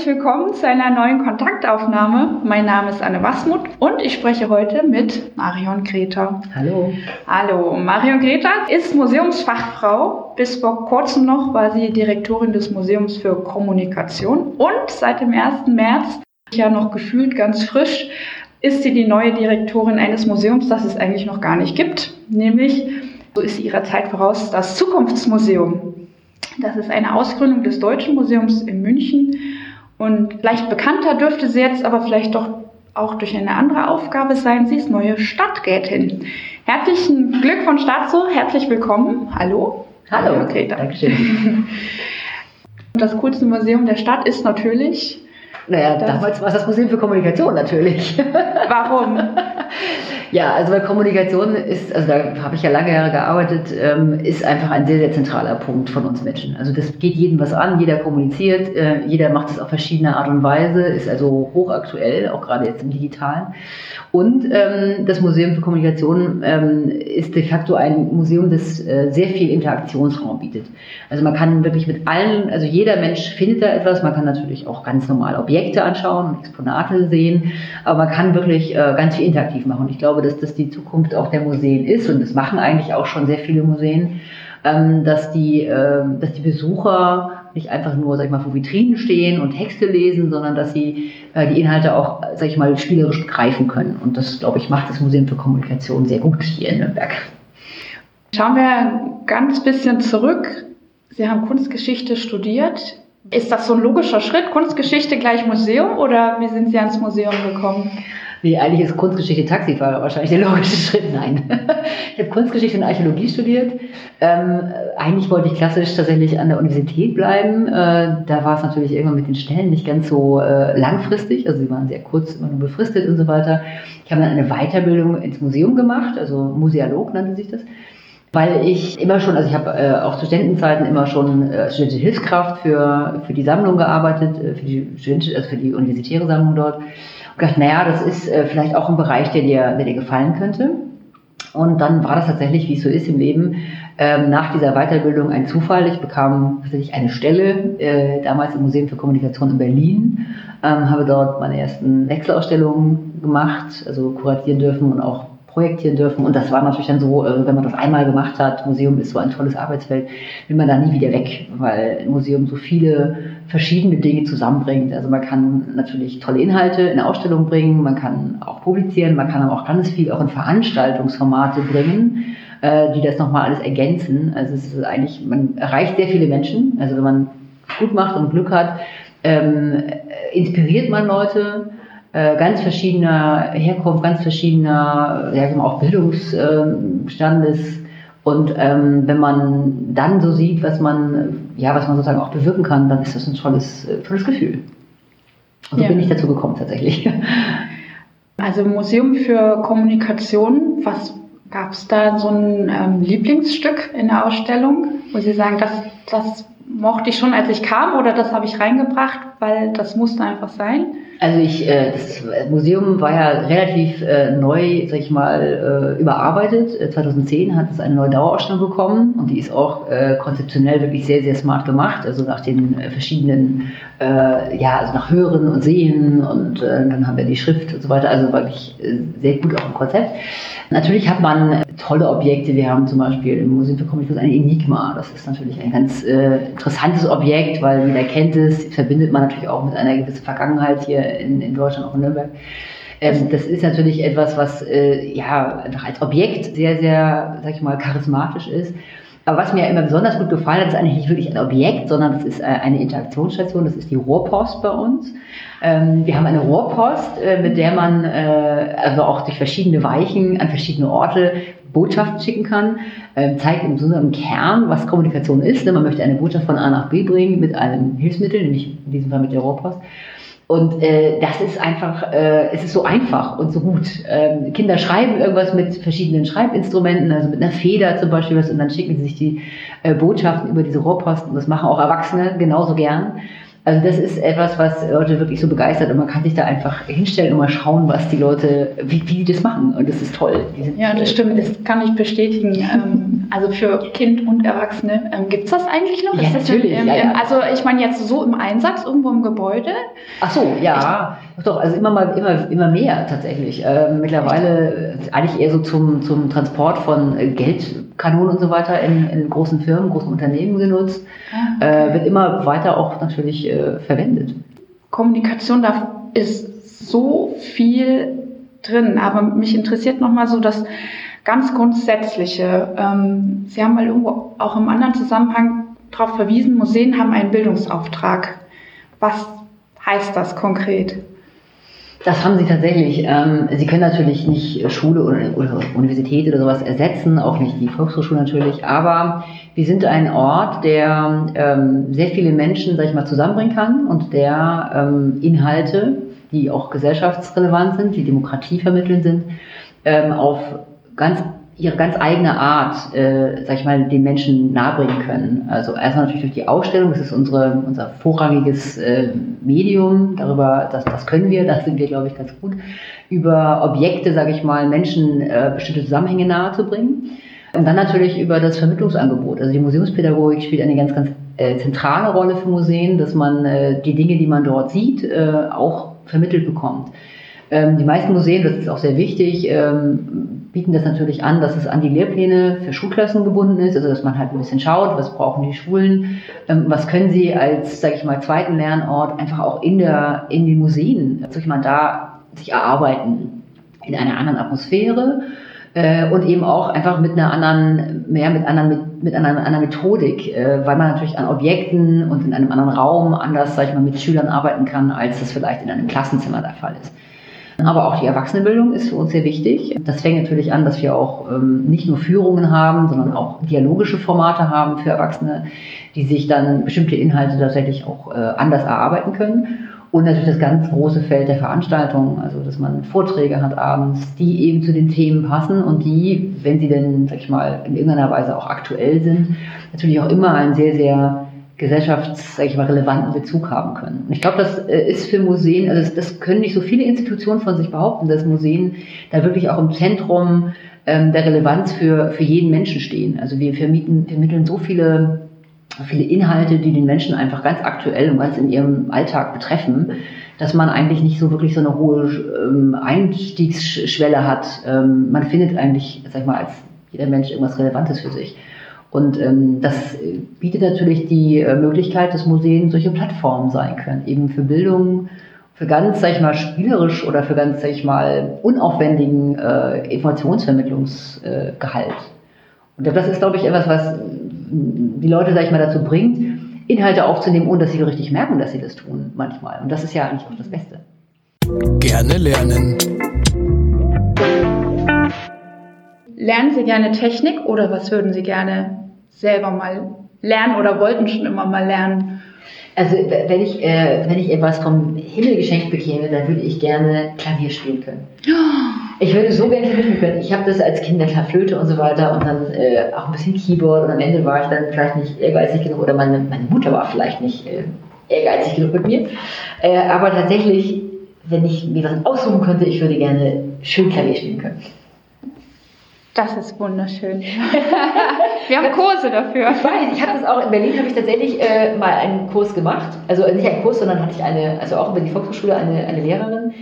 Herzlich willkommen zu einer neuen Kontaktaufnahme. Mein Name ist Anne Wasmuth und ich spreche heute mit Marion Greta. Hallo. Hallo. Marion Greta ist Museumsfachfrau. Bis vor kurzem noch war sie Direktorin des Museums für Kommunikation und seit dem 1. März, ja noch gefühlt ganz frisch, ist sie die neue Direktorin eines Museums, das es eigentlich noch gar nicht gibt, nämlich, so ist sie ihrer Zeit voraus, das Zukunftsmuseum. Das ist eine Ausgründung des Deutschen Museums in München und leicht bekannter dürfte sie jetzt aber vielleicht doch auch durch eine andere Aufgabe sein. Sie ist neue Stadträtin. Herzlichen Glückwunsch dazu. Herzlich willkommen. Hallo. Hallo. Greta. Dankeschön. Das coolste Museum der Stadt ist natürlich. Naja, damals war es das Museum für Kommunikation natürlich. Warum? Ja, also bei Kommunikation ist, also da habe ich ja lange Jahre gearbeitet, ähm, ist einfach ein sehr, sehr zentraler Punkt von uns Menschen. Also das geht jedem was an, jeder kommuniziert, äh, jeder macht es auf verschiedene Art und Weise, ist also hochaktuell, auch gerade jetzt im Digitalen. Und ähm, das Museum für Kommunikation ähm, ist de facto ein Museum, das äh, sehr viel Interaktionsraum bietet. Also man kann wirklich mit allen, also jeder Mensch findet da etwas, man kann natürlich auch ganz normal Objekte anschauen Exponate sehen, aber man kann wirklich äh, ganz viel interaktiv machen. Ich glaube, dass das die Zukunft auch der Museen ist und das machen eigentlich auch schon sehr viele Museen, ähm, dass, die, äh, dass die Besucher nicht einfach nur, sag ich mal, vor Vitrinen stehen und Texte lesen, sondern dass sie äh, die Inhalte auch, sag ich mal, spielerisch begreifen können. Und das, glaube ich, macht das Museum für Kommunikation sehr gut hier in Nürnberg. Schauen wir ganz bisschen zurück. Sie haben Kunstgeschichte studiert. Ist das so ein logischer Schritt, Kunstgeschichte gleich Museum oder wie sind Sie ans Museum gekommen? Nee, eigentlich ist Kunstgeschichte Taxifahrer wahrscheinlich der logische Schritt. Nein. Ich habe Kunstgeschichte und Archäologie studiert. Ähm, eigentlich wollte ich klassisch tatsächlich an der Universität bleiben. Äh, da war es natürlich irgendwann mit den Stellen nicht ganz so äh, langfristig. Also sie waren sehr kurz, immer nur befristet und so weiter. Ich habe dann eine Weiterbildung ins Museum gemacht, also Musealog nannte sich das weil ich immer schon, also ich habe äh, auch zu Studentenzeiten immer schon äh, studentische Hilfskraft für, für die Sammlung gearbeitet, äh, für die studentische, also für die universitäre Sammlung dort gedacht, naja, das ist äh, vielleicht auch ein Bereich, der dir, der dir gefallen könnte. Und dann war das tatsächlich, wie es so ist im Leben, ähm, nach dieser Weiterbildung ein Zufall. Ich bekam tatsächlich eine Stelle, äh, damals im Museum für Kommunikation in Berlin, ähm, habe dort meine ersten Wechselausstellungen gemacht, also kuratieren dürfen und auch projektieren dürfen. Und das war natürlich dann so, äh, wenn man das einmal gemacht hat, Museum ist so ein tolles Arbeitsfeld, will man da nie wieder weg, weil ein Museum so viele verschiedene Dinge zusammenbringt. Also man kann natürlich tolle Inhalte in Ausstellung bringen, man kann auch publizieren, man kann aber auch ganz viel auch in Veranstaltungsformate bringen, äh, die das nochmal alles ergänzen. Also es ist eigentlich, man erreicht sehr viele Menschen. Also wenn man gut macht und Glück hat, ähm, inspiriert man Leute, ganz verschiedener Herkunft, ganz verschiedener, ja, auch Bildungsstandes. Und ähm, wenn man dann so sieht, was man, ja, was man sozusagen auch bewirken kann, dann ist das ein tolles, äh, tolles Gefühl. Und so ja. bin ich dazu gekommen tatsächlich. Also Museum für Kommunikation, was gab es da so ein ähm, Lieblingsstück in der Ausstellung, wo Sie sagen, das, das mochte ich schon, als ich kam, oder das habe ich reingebracht, weil das musste einfach sein? Also ich, äh, das Museum war ja relativ äh, neu, sag ich mal, äh, überarbeitet. 2010 hat es eine neue Dauerausstellung bekommen und die ist auch konzeptionell wirklich sehr, sehr smart gemacht. Also nach den verschiedenen, ja, also nach Hören und Sehen und dann haben wir die Schrift und so weiter. Also wirklich sehr gut auch im Konzept. Natürlich hat man tolle Objekte. Wir haben zum Beispiel im Museum für Kommunikation ein Enigma. Das ist natürlich ein ganz interessantes Objekt, weil jeder kennt es, verbindet man natürlich auch mit einer gewissen Vergangenheit hier in, in Deutschland, auch in Nürnberg. Ähm, das ist natürlich etwas, was äh, ja einfach als Objekt sehr, sehr, sag ich mal, charismatisch ist. Aber was mir immer besonders gut gefallen hat, ist eigentlich nicht wirklich ein Objekt, sondern es ist äh, eine Interaktionsstation. Das ist die Rohrpost bei uns. Ähm, wir haben eine Rohrpost, äh, mit der man äh, also auch durch verschiedene Weichen an verschiedene Orte Botschaften schicken kann. Ähm, zeigt im Grunde im Kern, was Kommunikation ist. Man möchte eine Botschaft von A nach B bringen mit einem Hilfsmittel, nämlich in diesem Fall mit der Rohrpost. Und äh, das ist einfach, äh, es ist so einfach und so gut. Ähm, Kinder schreiben irgendwas mit verschiedenen Schreibinstrumenten, also mit einer Feder zum Beispiel, was, und dann schicken sie sich die äh, Botschaften über diese Rohrposten. Das machen auch Erwachsene genauso gern. Also das ist etwas, was Leute wirklich so begeistert und man kann sich da einfach hinstellen und mal schauen, was die Leute, wie, wie die das machen und das ist toll. ja, das stimmt, das kann ich bestätigen. ähm, also für Kind und Erwachsene ähm, gibt es das eigentlich noch? Ja, ist natürlich. Im, ja, ja. Also ich meine jetzt so im Einsatz irgendwo im Gebäude? Ach so, ja, ich, doch, also immer mal, immer, immer mehr tatsächlich. Ähm, mittlerweile äh, eigentlich eher so zum, zum Transport von äh, Geldkanonen und so weiter in, in großen Firmen, großen Unternehmen genutzt. Ah, äh, wird immer weiter auch natürlich äh, verwendet. Kommunikation, da ist so viel drin, aber mich interessiert nochmal so das ganz Grundsätzliche. Ähm, Sie haben mal irgendwo auch im anderen Zusammenhang darauf verwiesen, Museen haben einen Bildungsauftrag. Was heißt das konkret? Das haben sie tatsächlich. Ähm, sie können natürlich nicht Schule oder, Universität oder sowas ersetzen, auch nicht die Volkshochschule natürlich, aber wir sind ein Ort, der ähm, sehr viele Menschen, sag ich mal, zusammenbringen kann und der ähm, Inhalte, die auch gesellschaftsrelevant sind, die Demokratie vermitteln sind, ähm, auf ganz ihre ganz eigene Art, äh, sag ich mal, den Menschen nahebringen können. Also erstmal natürlich durch die Ausstellung, das ist unsere, unser vorrangiges äh, Medium, darüber, das, das können wir, da sind wir, glaube ich, ganz gut, über Objekte, sage ich mal, Menschen äh, bestimmte Zusammenhänge nahezubringen. Und dann natürlich über das Vermittlungsangebot. Also die Museumspädagogik spielt eine ganz, ganz äh, zentrale Rolle für Museen, dass man äh, die Dinge, die man dort sieht, äh, auch vermittelt bekommt. Ähm, die meisten Museen, das ist auch sehr wichtig, ähm, bieten das natürlich an, dass es an die Lehrpläne für Schulklassen gebunden ist, also dass man halt ein bisschen schaut, was brauchen die Schulen, ähm, was können sie als, sage ich mal, zweiten Lernort einfach auch in der in den Museen, sag ich mal, da sich erarbeiten in einer anderen Atmosphäre äh, und eben auch einfach mit einer anderen, mehr mit anderen, mit, einer anderen Methodik, äh, weil man natürlich an Objekten und in einem anderen Raum anders, sag ich mal, mit Schülern arbeiten kann, als das vielleicht in einem Klassenzimmer der Fall ist. Aber auch die Erwachsenenbildung ist für uns sehr wichtig. Das fängt natürlich an, dass wir auch ähm, nicht nur Führungen haben, sondern auch dialogische Formate haben für Erwachsene, die sich dann bestimmte Inhalte tatsächlich auch äh, anders erarbeiten können. Und natürlich das ganz große Feld der Veranstaltungen, also dass man Vorträge hat abends, die eben zu den Themen passen und die, wenn sie denn, sag ich mal, in irgendeiner Weise auch aktuell sind, natürlich auch immer einen sehr, sehr gesellschafts, sag ich mal, relevanten Bezug haben können. Und ich glaube, das äh, ist für Museen, also das, das, können nicht so viele Institutionen von sich behaupten, dass Museen da wirklich auch im Zentrum ähm, der Relevanz für, für jeden Menschen stehen. Also wir vermieten, vermitteln so viele viele Inhalte, die den Menschen einfach ganz aktuell und ganz in ihrem Alltag betreffen, dass man eigentlich nicht so wirklich so eine hohe ähm, Einstiegsschwelle hat. Ähm, man findet eigentlich, sag ich mal, als jeder Mensch irgendwas Relevantes für sich. Und ähm, das bietet natürlich die äh, Möglichkeit, dass Museen solche Plattformen sein können, eben für Bildung, für ganz, sag ich mal, spielerisch oder für ganz, sag ich mal, unaufwendigen äh, Informationsvermittlungsgehalt. Äh, Und das ist, glaube ich, etwas, was die Leute, sag ich mal, dazu bringt, Inhalte aufzunehmen, ohne dass sie richtig merken, dass sie das tun, manchmal. Und das ist ja eigentlich auch das Beste. Gerne lernen. Lernen Sie gerne Technik oder was würden Sie gerne selber mal lernen oder wollten schon immer mal lernen? Also wenn ich, äh, wenn ich etwas vom Himmel geschenkt bekäme, dann würde ich gerne Klavier spielen können. Ich würde so gerne Klavier spielen können. Ich habe das als Kind klar Flöte und so weiter und dann äh, auch ein bisschen Keyboard und am Ende war ich dann vielleicht nicht ehrgeizig genug oder meine, meine Mutter war vielleicht nicht äh, ehrgeizig genug mit mir. Äh, aber tatsächlich, wenn ich mir was aussuchen könnte, ich würde gerne schön Klavier spielen können. Das ist wunderschön. Wir haben Kurse dafür. Ich weiß, ich habe das auch in Berlin habe ich tatsächlich äh, mal einen Kurs gemacht. Also nicht einen Kurs, sondern hatte ich eine, also auch über die Volkshochschule eine, eine Lehrerin.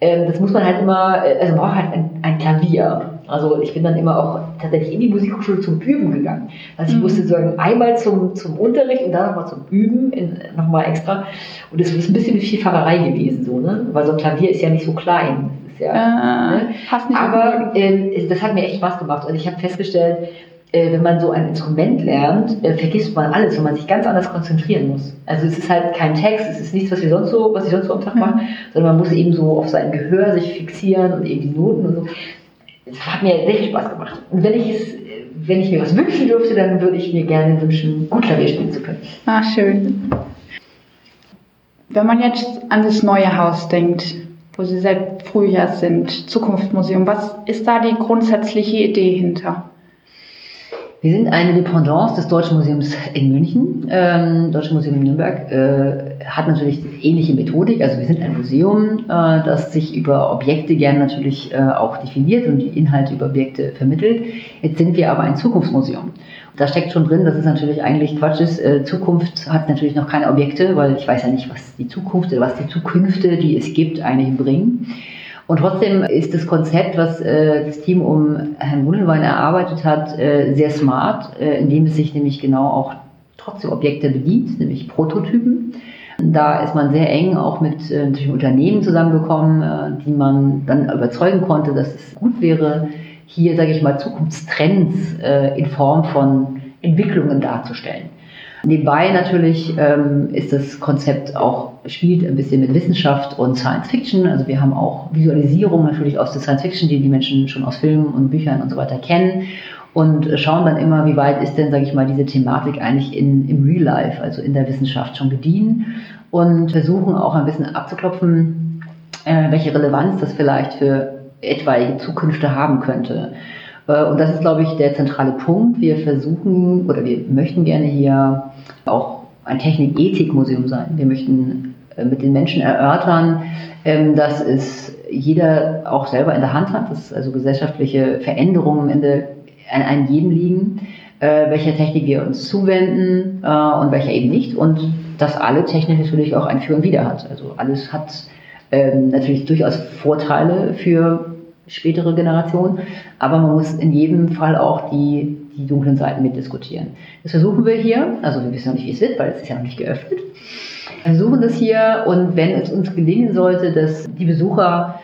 Ähm, das muss man halt immer, äh, also man braucht halt ein, ein, Klavier. Also ich bin dann immer auch tatsächlich in die Musikhochschule zum Üben gegangen. Also ich mhm. musste sozusagen einmal zum, zum Unterricht und dann nochmal zum Üben, nochmal extra. Und das ist ein bisschen wie Vielfahrerei gewesen, so, ne? Weil so ein Klavier ist ja nicht so klein ja. Äh, ne? Aber äh, das hat mir echt Spaß gemacht und ich habe festgestellt, äh, wenn man so ein Instrument lernt, äh, vergisst man alles, weil man sich ganz anders konzentrieren muss. Also es ist halt kein Text, es ist nichts, was wir sonst so, was ich sonst so am Tag mache, mhm. sondern man muss eben so auf sein Gehör sich fixieren und eben die Noten und so. Das hat mir sehr viel Spaß gemacht. Und wenn ich es, wenn ich mir was wünschen dürfte, dann würde ich mir gerne wünschen, gut Klavier spielen zu können. Ah, schön. Wenn man jetzt an das neue Haus denkt, wo Sie seit Frühjahr sind, Zukunftsmuseum, was ist da die grundsätzliche Idee hinter? Wir sind eine Dependance des Deutschen Museums in München. Ähm, Deutsche Museum in Nürnberg äh, hat natürlich ähnliche Methodik. Also wir sind ein Museum, äh, das sich über Objekte gern natürlich äh, auch definiert und die Inhalte über Objekte vermittelt. Jetzt sind wir aber ein Zukunftsmuseum. Da steckt schon drin, dass es natürlich eigentlich Quatsch ist. Äh, Zukunft hat natürlich noch keine Objekte, weil ich weiß ja nicht, was die Zukunft oder was die Zukünfte, die es gibt, eigentlich bringen. Und trotzdem ist das Konzept, was äh, das Team um Herrn Wundelwein erarbeitet hat, äh, sehr smart, indem es sich nämlich genau auch trotzdem Objekte bedient, nämlich Prototypen. Da ist man sehr eng auch mit Unternehmen zusammengekommen, die man dann überzeugen konnte, dass es gut wäre, hier, sage ich mal, Zukunftstrends äh, in Form von Entwicklungen darzustellen. Nebenbei natürlich ähm, ist das Konzept auch, spielt ein bisschen mit Wissenschaft und Science Fiction. Also wir haben auch Visualisierung natürlich aus der Science Fiction, die die Menschen schon aus Filmen und Büchern und so weiter kennen. Und schauen dann immer, wie weit ist denn, sage ich mal, diese Thematik eigentlich in, im Real Life, also in der Wissenschaft schon gediehen. Und versuchen auch ein bisschen abzuklopfen, äh, welche Relevanz das vielleicht für etwaige Zukünfte haben könnte. Äh, und das ist, glaube ich, der zentrale Punkt. Wir versuchen oder wir möchten gerne hier auch ein Technik-Ethik-Museum sein. Wir möchten äh, mit den Menschen erörtern, ähm, dass es jeder auch selber in der Hand hat, dass also gesellschaftliche Veränderungen am Ende an einem jeden liegen, äh, welcher Technik wir uns zuwenden und welcher eben nicht. Und dass alle Technik natürlich auch ein Für und Wider hat. Also alles hat ähm, natürlich durchaus Vorteile für spätere Generationen, aber man muss in jedem Fall auch die, die dunklen Seiten mitdiskutieren. Das versuchen wir hier, also wir wissen noch nicht, wie es wird, weil es ist ja noch nicht geöffnet. Wir versuchen das hier und wenn es uns gelingen sollte, dass die Besucher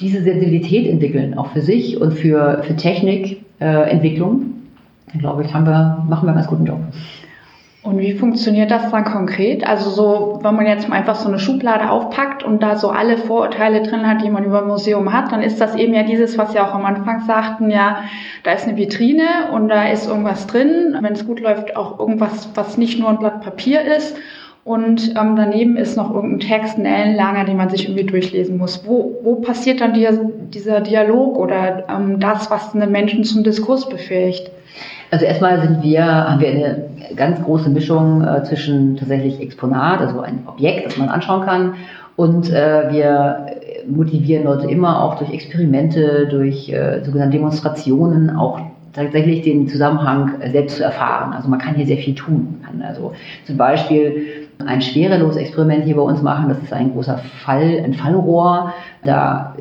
diese Sensibilität entwickeln, auch für sich und für, für Technikentwicklung, äh, dann glaube ich, haben wir, machen wir einen ganz guten Job. Und wie funktioniert das dann konkret? Also so, wenn man jetzt einfach so eine Schublade aufpackt und da so alle Vorurteile drin hat, die man über ein Museum hat, dann ist das eben ja dieses, was Sie auch am Anfang sagten, ja, da ist eine Vitrine und da ist irgendwas drin. Wenn es gut läuft, auch irgendwas, was nicht nur ein Blatt Papier ist. Und ähm, daneben ist noch irgendein Text, ein Ellenlanger, den man sich irgendwie durchlesen muss. Wo, wo passiert dann die, dieser Dialog oder ähm, das, was einen Menschen zum Diskurs befähigt? Also erstmal sind wir, haben wir eine ganz große Mischung äh, zwischen tatsächlich Exponat, also ein Objekt, das man anschauen kann, und äh, wir motivieren Leute immer auch durch Experimente, durch äh, sogenannte Demonstrationen auch tatsächlich den Zusammenhang selbst zu erfahren. Also man kann hier sehr viel tun. Man kann also zum Beispiel ein Schwerelos-Experiment hier bei uns machen. Das ist ein großer Fall, ein Fallrohr. Da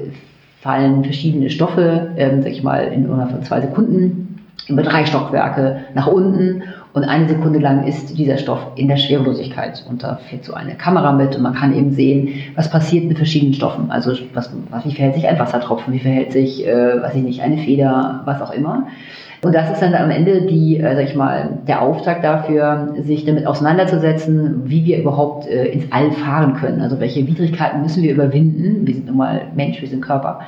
fallen verschiedene Stoffe, ähm, sag ich mal, in von zwei Sekunden über drei Stockwerke nach unten und eine Sekunde lang ist dieser Stoff in der Schwerelosigkeit. Und da fährt so eine Kamera mit und man kann eben sehen, was passiert mit verschiedenen Stoffen. Also was, wie verhält sich ein Wassertropfen, wie verhält sich, äh, weiß ich nicht, eine Feder, was auch immer. Und das ist dann am Ende die, äh, sag ich mal, der Auftakt dafür, sich damit auseinanderzusetzen, wie wir überhaupt äh, ins All fahren können. Also welche Widrigkeiten müssen wir überwinden. Wir sind nun mal Mensch, wir sind Körper.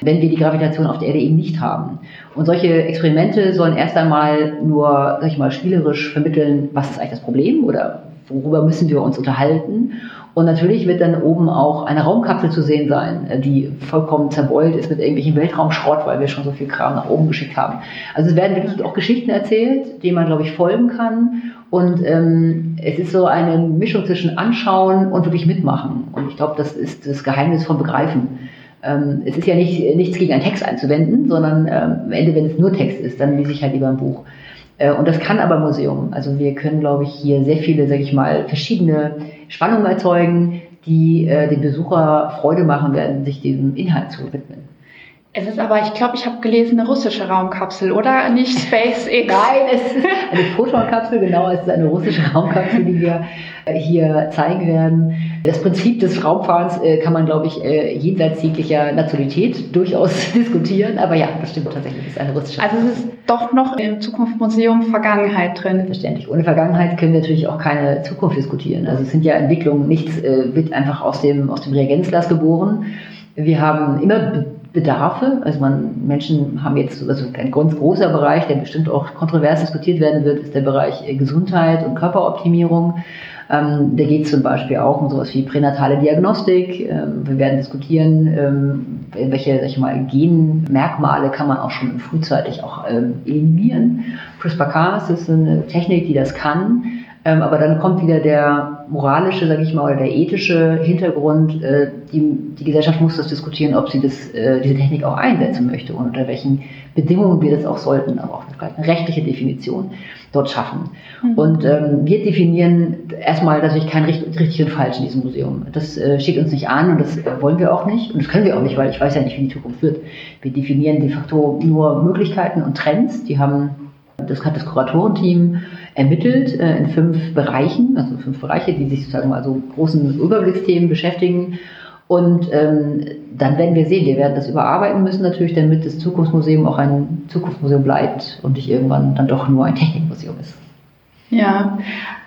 Wenn wir die Gravitation auf der Erde eben nicht haben. Und solche Experimente sollen erst einmal nur, sag ich mal, spielerisch vermitteln, was ist eigentlich das Problem oder worüber müssen wir uns unterhalten. Und natürlich wird dann oben auch eine Raumkapsel zu sehen sein, äh, die vollkommen zerbeult ist mit irgendwelchen Weltraumschrott, weil wir schon so viel Kram nach oben geschickt haben. Also es werden wirklich auch Geschichten erzählt, denen man, glaube ich, folgen kann. Und ähm, es ist so eine Mischung zwischen Anschauen und wirklich mitmachen. Und ich glaube, das ist das Geheimnis von Begreifen. Ähm, es ist ja nicht, nichts gegen einen Text einzuwenden, sondern ähm, am Ende, wenn es nur Text ist, dann lese ich halt lieber ein Buch. Äh, und das kann aber Museum. Also wir können, glaube ich, hier sehr viele, sage ich mal, verschiedene Spannungen erzeugen, die äh, den Besucher Freude machen werden, sich diesem Inhalt zu widmen. Es ist aber, ich glaube, ich habe gelesen, eine russische Raumkapsel, oder? Nicht SpaceX. Nein, es ist eine Photonkapsel, genau, es ist eine russische Raumkapsel, die wir äh, hier zeigen werden. Das Prinzip des Raumfahrens äh, kann man, glaube ich, äh, jenseits jeglicher Nationalität durchaus diskutieren, aber ja, das stimmt tatsächlich, es ist eine russische Also es ist doch noch im Zukunftsmuseum Vergangenheit drin. Verständlich. Ohne Vergangenheit können wir natürlich auch keine Zukunft diskutieren. Also es sind ja Entwicklungen, nichts wird einfach aus dem, aus dem Reagenzglas geboren. Wir haben immer Bedarfe. Also man, Menschen haben jetzt, also ein ganz großer Bereich, der bestimmt auch kontrovers diskutiert werden wird, ist der Bereich äh, Gesundheit und Körperoptimierung. Ähm, da geht es zum Beispiel auch um sowas wie pränatale Diagnostik. Ähm, wir werden diskutieren, ähm, welche sag ich mal, Genmerkmale kann man auch schon frühzeitig auch ähm, eliminieren. CRISPR-Cas ist eine Technik, die das kann. Ähm, aber dann kommt wieder der moralische, sage ich mal, oder der ethische Hintergrund. Äh, die, die Gesellschaft muss das diskutieren, ob sie das, äh, diese Technik auch einsetzen möchte und unter welchen Bedingungen wir das auch sollten, aber auch eine rechtliche Definition dort schaffen. Mhm. Und ähm, wir definieren erstmal natürlich kein richtig, richtig und falsch in diesem Museum. Das äh, steht uns nicht an und das äh, wollen wir auch nicht. Und das können wir auch nicht, weil ich weiß ja nicht, wie die Zukunft wird. Wir definieren de facto nur Möglichkeiten und Trends. Die haben das hat das Kuratorenteam ermittelt äh, in fünf Bereichen, also fünf Bereiche, die sich sozusagen mal so großen Überblicksthemen beschäftigen. Und ähm, dann werden wir sehen, wir werden das überarbeiten müssen natürlich, damit das Zukunftsmuseum auch ein Zukunftsmuseum bleibt und nicht irgendwann dann doch nur ein Technikmuseum ist. Ja,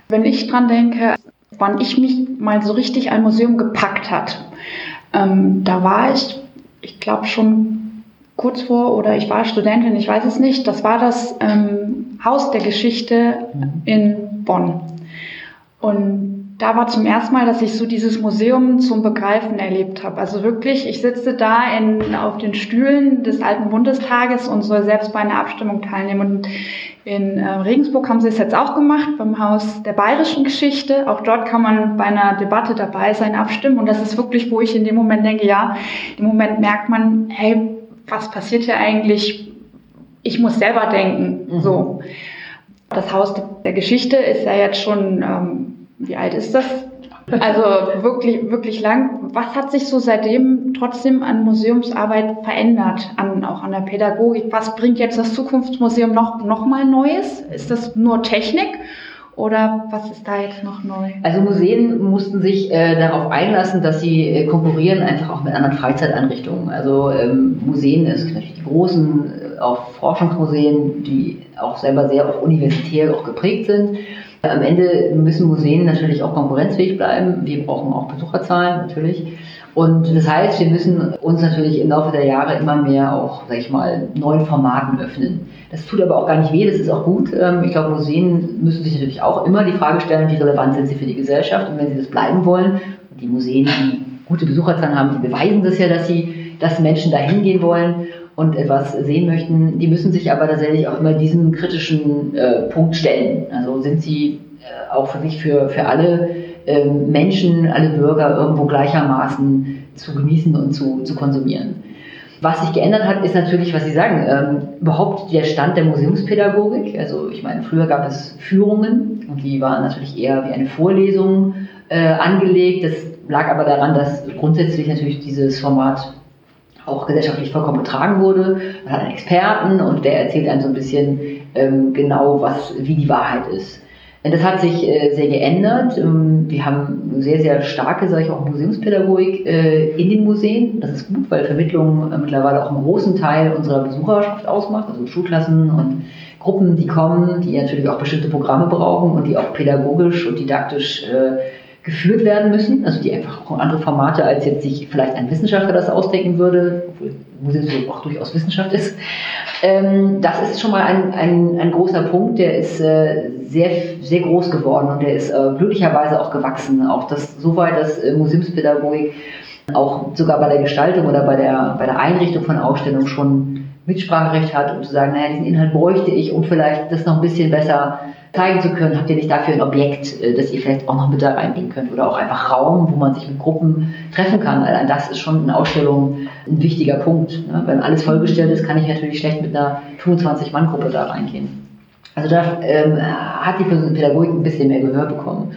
wenn ich dran denke, wann ich mich mal so richtig ein Museum gepackt hat, ähm, da war ich, ich glaube schon kurz vor oder ich war Studentin, ich weiß es nicht. Das war das ähm, Haus der Geschichte mhm. in Bonn. Und da war zum ersten Mal, dass ich so dieses Museum zum Begreifen erlebt habe. Also wirklich, ich sitze da in, auf den Stühlen des alten Bundestages und soll selbst bei einer Abstimmung teilnehmen. Und in äh, Regensburg haben sie es jetzt auch gemacht, beim Haus der bayerischen Geschichte. Auch dort kann man bei einer Debatte dabei sein, abstimmen. Und das ist wirklich, wo ich in dem Moment denke, ja, im Moment merkt man, hey, was passiert hier eigentlich? Ich muss selber denken. Mhm. So. Das Haus der Geschichte ist ja jetzt schon, ähm, wie alt ist das? Also wirklich, wirklich lang. Was hat sich so seitdem trotzdem an Museumsarbeit verändert, an, auch an der Pädagogik? Was bringt jetzt das Zukunftsmuseum noch, noch mal Neues? Ist das nur Technik oder was ist da jetzt noch neu? Also Museen mussten sich äh, darauf einlassen, dass sie äh, konkurrieren einfach auch mit anderen Freizeitanrichtungen. Also ähm, Museen, es gibt natürlich die großen, auch Forschungsmuseen, die auch selber sehr auch universitär auch geprägt sind. Am Ende müssen Museen natürlich auch konkurrenzfähig bleiben. Wir brauchen auch Besucherzahlen natürlich. Und das heißt, wir müssen uns natürlich im Laufe der Jahre immer mehr auch, sag ich mal, neuen Formaten öffnen. Das tut aber auch gar nicht weh, das ist auch gut. Ähm, ich glaube, Museen müssen sich natürlich auch immer die Frage stellen, wie relevant sind sie für die Gesellschaft. Und wenn sie das bleiben wollen, die Museen, die gute Besucherzahlen haben, die beweisen das ja, dass sie, dass Menschen da hingehen wollen und etwas sehen möchten. Die müssen sich aber tatsächlich auch immer diesem kritischen äh, Punkt stellen. Also sind sie äh, auch für sich für, für alle äh, Menschen, alle Bürger irgendwo gleichermaßen zu genießen und zu, zu konsumieren. Was sich geändert hat, ist natürlich, was Sie sagen, ähm, überhaupt der Stand der Museumspädagogik. Also ich meine, früher gab es Führungen und die waren natürlich eher wie eine Vorlesung äh, angelegt. Das lag aber daran, dass grundsätzlich natürlich dieses Format auch gesellschaftlich vollkommen betragen wurde. Man hat einen Experten und der erzählt einem so ein bisschen ähm, genau, was, wie die Wahrheit ist. Das hat sich äh, sehr geändert. Ähm, wir haben sehr, sehr starke, sage ich auch, Museumspädagogik äh, in den Museen. Das ist gut, weil Vermittlung äh, mittlerweile auch einen großen Teil unserer Besucherschaft ausmacht, also Schulklassen und Gruppen, die kommen, die natürlich auch bestimmte Programme brauchen und die auch pädagogisch und didaktisch geführt werden müssen, also die einfach auch andere Formate, als jetzt sich vielleicht ein Wissenschaftler das ausdenken würde, obwohl Museum auch durchaus Wissenschaft ist. Ähm, das ist schon mal ein, ein, ein großer Punkt, der ist äh, sehr, sehr groß geworden und der ist äh, glücklicherweise auch gewachsen. Auch das, soweit, dass äh, Museumspädagogik auch sogar bei der Gestaltung oder bei der, bei der Einrichtung von Ausstellungen schon Mitspracherecht hat, um zu sagen, naja, diesen Inhalt bräuchte ich, um vielleicht das noch ein bisschen besser zeigen zu können, habt ihr nicht dafür ein Objekt, äh, das ihr vielleicht auch noch mit da reinlegen könnt oder auch einfach Raum, wo man sich mit Gruppen treffen kann. Allein das ist schon in Ausstellungen ein wichtiger Punkt. Ne? Wenn alles vollgestellt ist, kann ich natürlich schlecht mit einer 25-Mann-Gruppe da reingehen. Also da ähm, hat die Pädagogik ein bisschen mehr Gehör bekommen.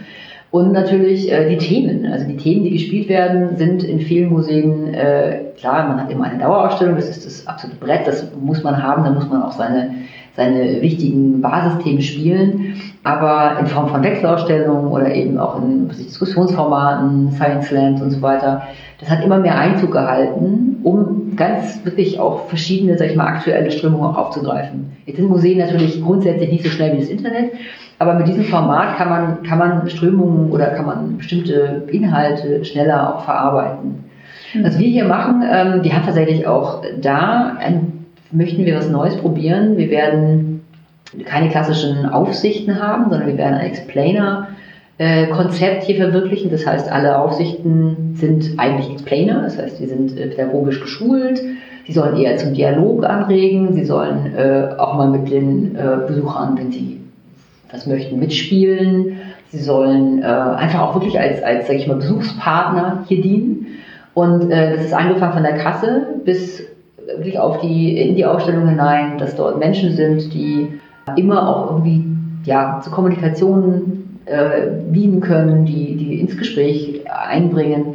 Und natürlich äh, die Themen. Also die Themen, die gespielt werden, sind in vielen Museen, äh, klar, man hat immer eine Dauerausstellung, das ist das absolute Brett, das muss man haben, da muss man auch seine seine wichtigen Basisthemen spielen, aber in Form von Wechselausstellungen oder eben auch in Diskussionsformaten, Science Land und so weiter. Das hat immer mehr Einzug gehalten, um ganz wirklich auch verschiedene, sag ich mal, aktuelle Strömungen aufzugreifen. Jetzt sind Museen natürlich grundsätzlich nicht so schnell wie das Internet, aber mit diesem Format kann man, kann man Strömungen oder kann man bestimmte Inhalte schneller auch verarbeiten. Was wir hier machen, ähm, wir haben tatsächlich auch da ein möchten wir was Neues probieren. Wir werden keine klassischen Aufsichten haben, sondern wir werden einen Explainer äh, Konzept hier verwirklichen. Das heißt, alle Aufsichten sind eigentlich Explainer, das heißt, die sind äh, pädagogisch geschult. Sie sollen eher zum Dialog anregen. Sie sollen äh, auch mal mit den äh, Besuchern, wenn sie das möchten, mitspielen. Sie sollen äh, einfach auch wirklich als, als sag ich mal, Besuchspartner hier dienen. Und äh, das ist angefangen von der Kasse bis wirklich auf die, in die Ausstellung hinein, dass dort Menschen sind, die immer auch irgendwie ja, zur Kommunikation äh, dienen können, die, die ins Gespräch einbringen.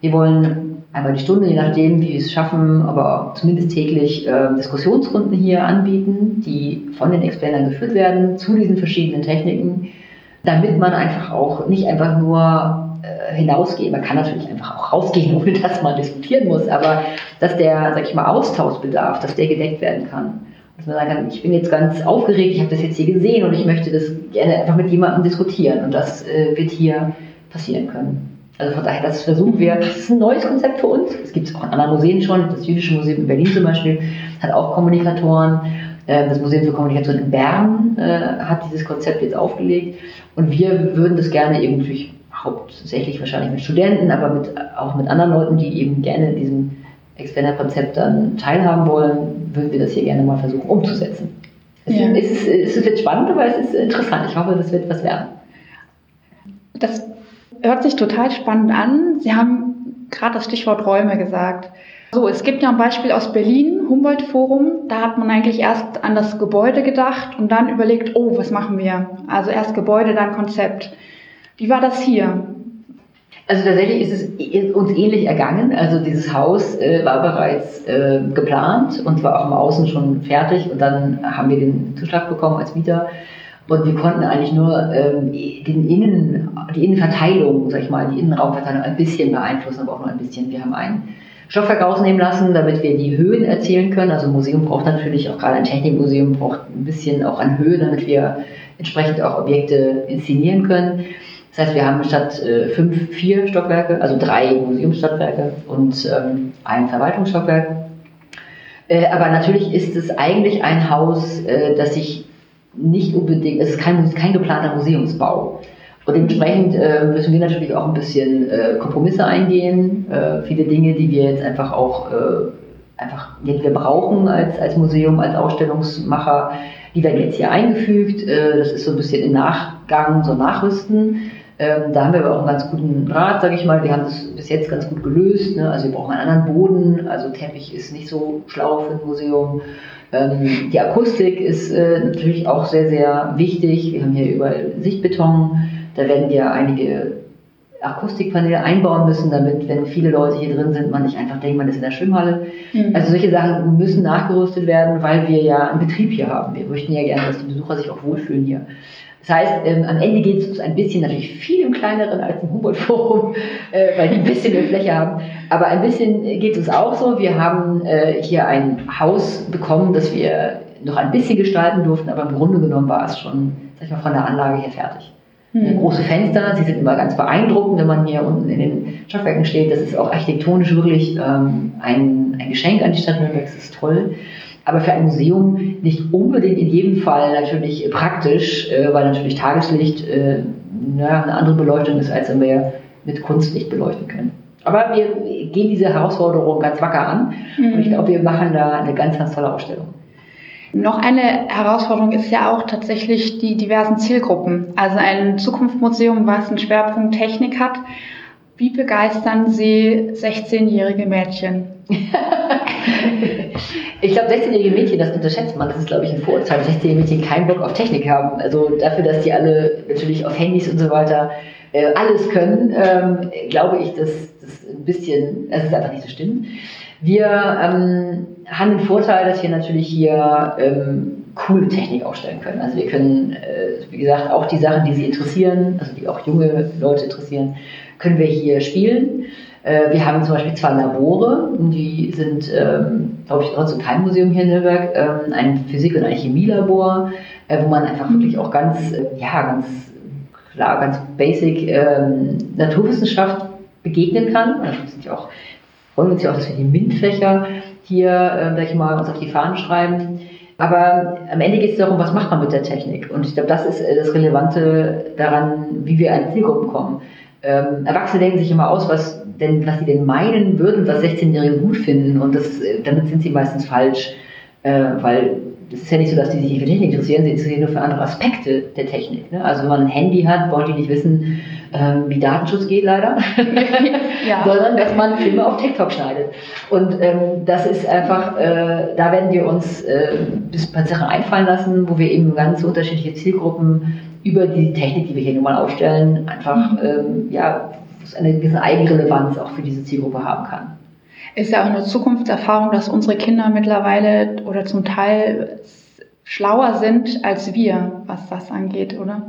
Wir wollen einmal die Stunde, je nachdem, wie wir es schaffen, aber zumindest täglich äh, Diskussionsrunden hier anbieten, die von den Explainern geführt werden zu diesen verschiedenen Techniken, damit man einfach auch nicht einfach nur äh, hinausgehen, man kann natürlich einfach auch rausgehen, ohne dass man diskutieren muss, aber dass der, sag ich mal, Austauschbedarf, dass der gedeckt werden kann. Dass man sagen kann, ich bin jetzt ganz aufgeregt, ich habe das jetzt hier gesehen und ich möchte das gerne einfach mit jemandem diskutieren und das äh, wird hier passieren können. Also von daher, das versuchen wir. Das ist ein neues Konzept für uns. Es gibt es auch in anderen Museen schon. Das Jüdische Museum in Berlin zum Beispiel hat auch Kommunikatoren. Ähm, das Museum für Kommunikation in Bern äh, hat dieses Konzept jetzt aufgelegt. Und wir würden das gerne eben natürlich hauptsächlich wahrscheinlich mit Studenten, aber mit, auch mit anderen Leuten, die eben gerne in diesem Explainer-Konzept dann teilhaben wollen, würden wir das hier gerne mal versuchen umzusetzen. Es, ja. ist, es, es wird spannend, aber es ist interessant. Ich hoffe, das wird was werden. Das hört sich total spannend an. Sie haben gerade das Stichwort Räume gesagt. So, es gibt ja ein Beispiel aus Berlin, Humboldt Forum. Da hat man eigentlich erst an das Gebäude gedacht und dann überlegt, oh, was machen wir? Also erst Gebäude, dann Konzept. Wie war das hier? Also tatsächlich ist es uns ähnlich ergangen. Also dieses Haus äh, war bereits äh, geplant und war auch im Außen schon fertig und dann haben wir den Zuschlag bekommen als Mieter und wir konnten eigentlich nur ähm, den Innen, die Innenverteilung, sag ich mal, die Innenraumverteilung ein bisschen beeinflussen, aber auch nur ein bisschen. Wir haben ein Stoffwerk rausnehmen lassen, damit wir die Höhen erzielen können. Also ein Museum braucht natürlich, auch gerade ein Technikmuseum braucht ein bisschen auch an Höhe, damit wir entsprechend auch Objekte inszenieren können. Das heißt, wir haben statt äh, fünf, vier Stockwerke, also drei Museumsstockwerke und ähm, ein Verwaltungsstockwerk. Äh, aber natürlich ist es eigentlich ein Haus, äh, das sich nicht unbedingt, es ist kein, kein geplanter Museumsbau. Und dementsprechend äh, müssen wir natürlich auch ein bisschen äh, Kompromisse eingehen. Äh, viele Dinge, die wir jetzt einfach auch äh, einfach, die wir brauchen als, als Museum, als Ausstellungsmacher, die werden jetzt hier eingefügt. Äh, das ist so ein bisschen im Nachgang, so Nachrüsten. Ähm, da haben wir aber auch einen ganz guten Rat, sage ich mal. Wir haben das bis jetzt ganz gut gelöst. Ne? Also wir brauchen einen anderen Boden. Also Teppich ist nicht so schlau für ein Museum. Ähm, die Akustik ist äh, natürlich auch sehr, sehr wichtig. Wir haben hier überall Sichtbeton. Da werden wir einige Akustikpaneele einbauen müssen, damit, wenn viele Leute hier drin sind, man nicht einfach denkt, man ist in der Schwimmhalle. Mhm. Also solche Sachen müssen nachgerüstet werden, weil wir ja einen Betrieb hier haben. Wir möchten ja gerne, dass die Besucher sich auch wohlfühlen hier. Das heißt, ähm, am Ende geht es uns ein bisschen natürlich viel im kleineren als im Humboldt-Forum, äh, weil die ein bisschen mehr Fläche haben. Aber ein bisschen geht es uns auch so. Wir haben äh, hier ein Haus bekommen, das wir noch ein bisschen gestalten durften, aber im Grunde genommen war es schon, sag ich mal, von der Anlage her fertig. Mhm. Große Fenster, sie sind immer ganz beeindruckend, wenn man hier unten in den Stockwerken steht. Das ist auch architektonisch wirklich ähm, ein, ein Geschenk an die Stadt Nürnberg, das ist toll aber für ein Museum nicht unbedingt in jedem Fall natürlich praktisch, äh, weil natürlich Tageslicht äh, na, eine andere Beleuchtung ist, als wenn wir mit Kunstlicht beleuchten können. Aber wir gehen diese Herausforderung ganz wacker an mhm. und ich glaube, wir machen da eine ganz, ganz tolle Ausstellung. Noch eine Herausforderung ist ja auch tatsächlich die diversen Zielgruppen. Also ein Zukunftsmuseum, was einen Schwerpunkt Technik hat. Wie begeistern Sie 16-jährige Mädchen? Ich glaube, 16-jährige Mädchen, das unterschätzt man. Das ist, glaube ich, ein Vorurteil. 16-jährige Mädchen keinen Bock auf Technik haben. Also dafür, dass die alle natürlich auf Handys und so weiter äh, alles können, ähm, glaube ich, dass das ein bisschen, das ist einfach nicht so stimmt. Wir ähm, haben den Vorteil, dass wir natürlich hier ähm, coole Technik aufstellen können. Also wir können, äh, wie gesagt, auch die Sachen, die Sie interessieren, also die auch junge Leute interessieren, können wir hier spielen. Äh, wir haben zum Beispiel zwei Labore, die sind, ähm, glaube ich, sonst in keinem Museum hier in Nürnberg, ähm, ein Physik- und ein Chemielabor, äh, wo man einfach wirklich auch ganz, äh, ja, ganz klar, ganz basic ähm, Naturwissenschaft begegnen kann. Also wir sind ja auch, freuen uns ja auch, dass wir die MINT-Fächer hier, äh, sag ich mal, uns auf die Fahnen schreiben. Aber am Ende geht es darum, was macht man mit der Technik? Und ich glaube, das ist das Relevante daran, wie wir an Zielgruppen kommen. Ähm, Erwachsene denken sich immer aus, was, denn, was sie denn meinen würden, was 16-Jährige gut finden. Und das, äh, damit sind sie meistens falsch, äh, weil es ist ja nicht so, dass die sich für Technik interessieren, sie interessieren nur für andere Aspekte der Technik. Ne? Also wenn man ein Handy hat, wollen die nicht wissen, ähm, wie Datenschutz geht leider, ja. sondern dass man Filme auf TikTok schneidet. Und ähm, das ist einfach, äh, da werden wir uns äh, bis paar Sachen einfallen lassen, wo wir eben ganz unterschiedliche Zielgruppen über die Technik, die wir hier nun mal aufstellen, einfach mhm. ähm, ja, eine gewisse Eigenrelevanz auch für diese Zielgruppe haben kann ist ja auch eine Zukunftserfahrung, dass unsere Kinder mittlerweile oder zum Teil schlauer sind als wir, was das angeht, oder?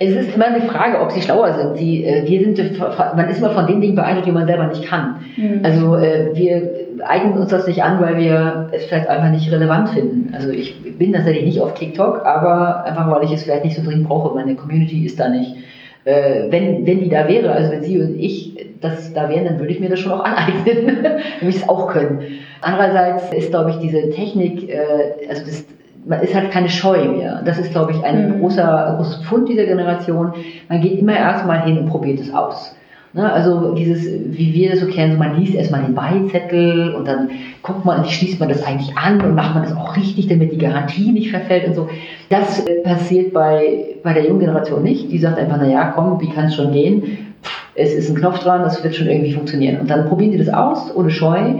Es ist immer eine Frage, ob sie schlauer sind. Sie, äh, wir sind, man ist immer von den Dingen beeindruckt, die man selber nicht kann. Mhm. Also äh, wir eignen uns das nicht an, weil wir es vielleicht einfach nicht relevant finden. Also ich bin tatsächlich nicht auf TikTok, aber einfach weil ich es vielleicht nicht so dringend brauche. Meine Community ist da nicht. Äh, wenn, wenn die da wäre, also wenn Sie und ich das da wären, dann würde ich mir das schon auch aneignen, wenn ich es auch können. Andererseits ist, glaube ich, diese Technik, äh, also das, man ist halt keine Scheu mehr. Das ist, glaube ich, ein mhm. großer, großes Pfund dieser Generation. Man geht immer erstmal hin und probiert es aus. Ne, also dieses, wie wir das so kennen, man liest erstmal den Beizettel und dann guckt man, wie schließt man das eigentlich an und macht man das auch richtig, damit die Garantie nicht verfällt und so. Das äh, passiert bei, bei der jungen Generation nicht. Die sagt einfach, naja, komm, wie kann es schon gehen? es ist ein Knopf dran, das wird schon irgendwie funktionieren. Und dann probieren sie das aus, ohne Scheu,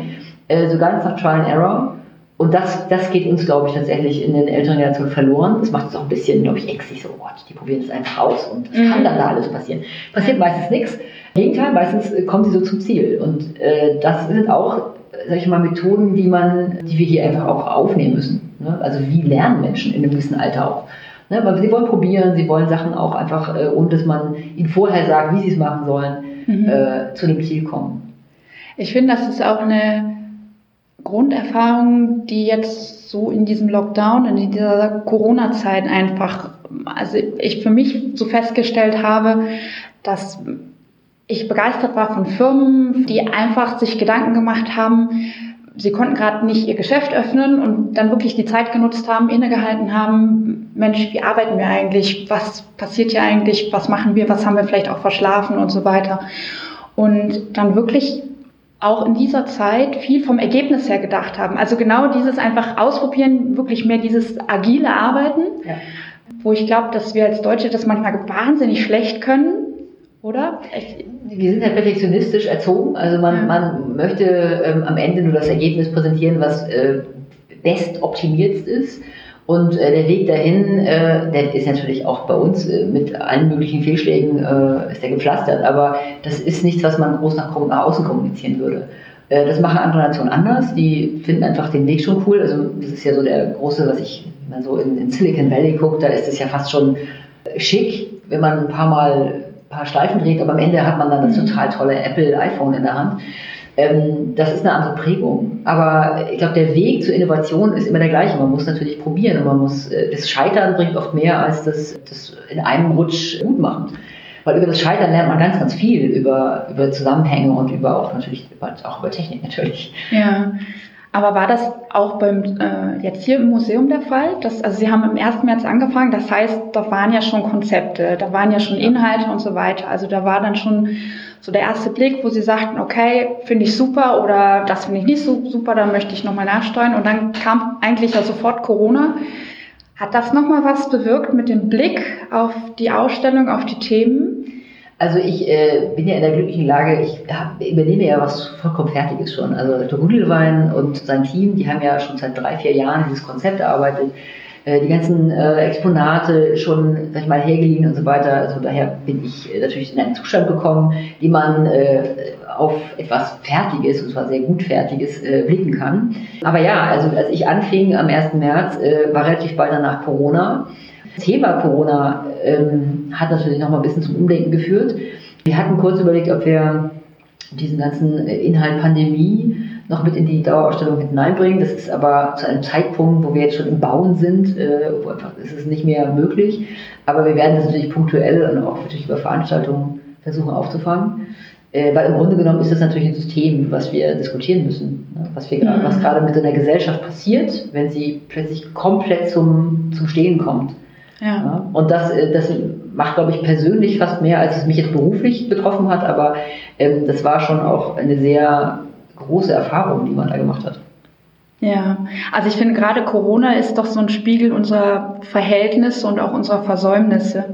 äh, so ganz nach Trial and Error. Und das, das geht uns, glaube ich, tatsächlich in den älteren Generationen verloren. Das macht es auch ein bisschen, glaube ich, ängstlich so, Gott, die probieren es einfach aus und es mhm. kann dann da alles passieren. Passiert meistens nichts. Im Gegenteil, meistens äh, kommen sie so zum Ziel. Und äh, das sind auch, sag ich mal, Methoden, die man, die wir hier einfach auch aufnehmen müssen. Ne? Also wie lernen Menschen in einem gewissen Alter auch. Ne, weil sie wollen probieren, sie wollen Sachen auch einfach, äh, ohne dass man ihnen vorher sagt, wie sie es machen sollen, mhm. äh, zu dem Ziel kommen. Ich finde, das ist auch eine Grunderfahrung, die jetzt so in diesem Lockdown, in dieser Corona-Zeit einfach, also ich für mich so festgestellt habe, dass ich begeistert war von Firmen, die einfach sich Gedanken gemacht haben, sie konnten gerade nicht ihr Geschäft öffnen und dann wirklich die Zeit genutzt haben, innegehalten haben, Mensch, wie arbeiten wir eigentlich? Was passiert hier eigentlich? Was machen wir? Was haben wir vielleicht auch verschlafen und so weiter? Und dann wirklich auch in dieser Zeit viel vom Ergebnis her gedacht haben. Also genau dieses einfach ausprobieren, wirklich mehr dieses agile Arbeiten, ja. wo ich glaube, dass wir als Deutsche das manchmal wahnsinnig schlecht können, oder? Ich, wir sind ja perfektionistisch erzogen. Also man, man möchte ähm, am Ende nur das Ergebnis präsentieren, was äh, best optimiert ist. Und äh, der Weg dahin, äh, der ist natürlich auch bei uns äh, mit allen möglichen Fehlschlägen äh, ist der gepflastert. Aber das ist nichts, was man groß nach, nach außen kommunizieren würde. Äh, das machen andere Nationen anders. Die finden einfach den Weg schon cool. Also das ist ja so der große, was ich wenn man so in, in Silicon Valley gucke, da ist es ja fast schon schick, wenn man ein paar Mal paar Schleifen dreht, aber am Ende hat man dann das mhm. total tolle Apple iPhone in der Hand. Ähm, das ist eine andere Prägung. Aber ich glaube, der Weg zur Innovation ist immer der gleiche. Man muss natürlich probieren und man muss, äh, das Scheitern bringt oft mehr als das, das in einem Rutsch gut machen. Weil über das Scheitern lernt man ganz, ganz viel über, über Zusammenhänge und über auch natürlich, auch über Technik natürlich. Ja. Aber war das auch beim äh, jetzt hier im Museum der Fall? Das, also Sie haben im 1. März angefangen, das heißt, da waren ja schon Konzepte, da waren ja schon Inhalte und so weiter. Also da war dann schon so der erste Blick, wo Sie sagten, okay, finde ich super oder das finde ich nicht so super, da möchte ich nochmal nachsteuern. Und dann kam eigentlich ja sofort Corona. Hat das nochmal was bewirkt mit dem Blick auf die Ausstellung, auf die Themen? Also ich äh, bin ja in der glücklichen Lage, ich hab, übernehme ja was vollkommen Fertiges schon. Also Dr. Gudelwein und sein Team, die haben ja schon seit drei, vier Jahren dieses Konzept erarbeitet, äh, die ganzen äh, Exponate schon, sag ich mal, hergeliehen und so weiter. Also daher bin ich äh, natürlich in einen Zustand gekommen, wie man äh, auf etwas Fertiges, und zwar sehr gut Fertiges, blicken kann. Aber ja, also als ich anfing am 1. März, war relativ bald danach Corona. Thema Corona ähm, hat natürlich noch mal ein bisschen zum Umdenken geführt. Wir hatten kurz überlegt, ob wir diesen ganzen äh, Inhalt Pandemie noch mit in die Dauerausstellung hineinbringen. Das ist aber zu einem Zeitpunkt, wo wir jetzt schon im Bauen sind, äh, wo einfach ist es nicht mehr möglich. Aber wir werden das natürlich punktuell und auch natürlich über Veranstaltungen versuchen aufzufangen. Äh, weil im Grunde genommen ist das natürlich ein System, was wir diskutieren müssen. Ne? Was, wir, Mhm. was gerade mit einer Gesellschaft passiert, wenn sie plötzlich komplett zum, zum Stehen kommt. Ja. Und das, äh, das macht, glaube ich, persönlich fast mehr, als es mich jetzt beruflich betroffen hat, aber ähm, das war schon auch eine sehr große Erfahrung, die man da gemacht hat. Ja, also ich finde gerade Corona ist doch so ein Spiegel unserer Verhältnisse und auch unserer Versäumnisse.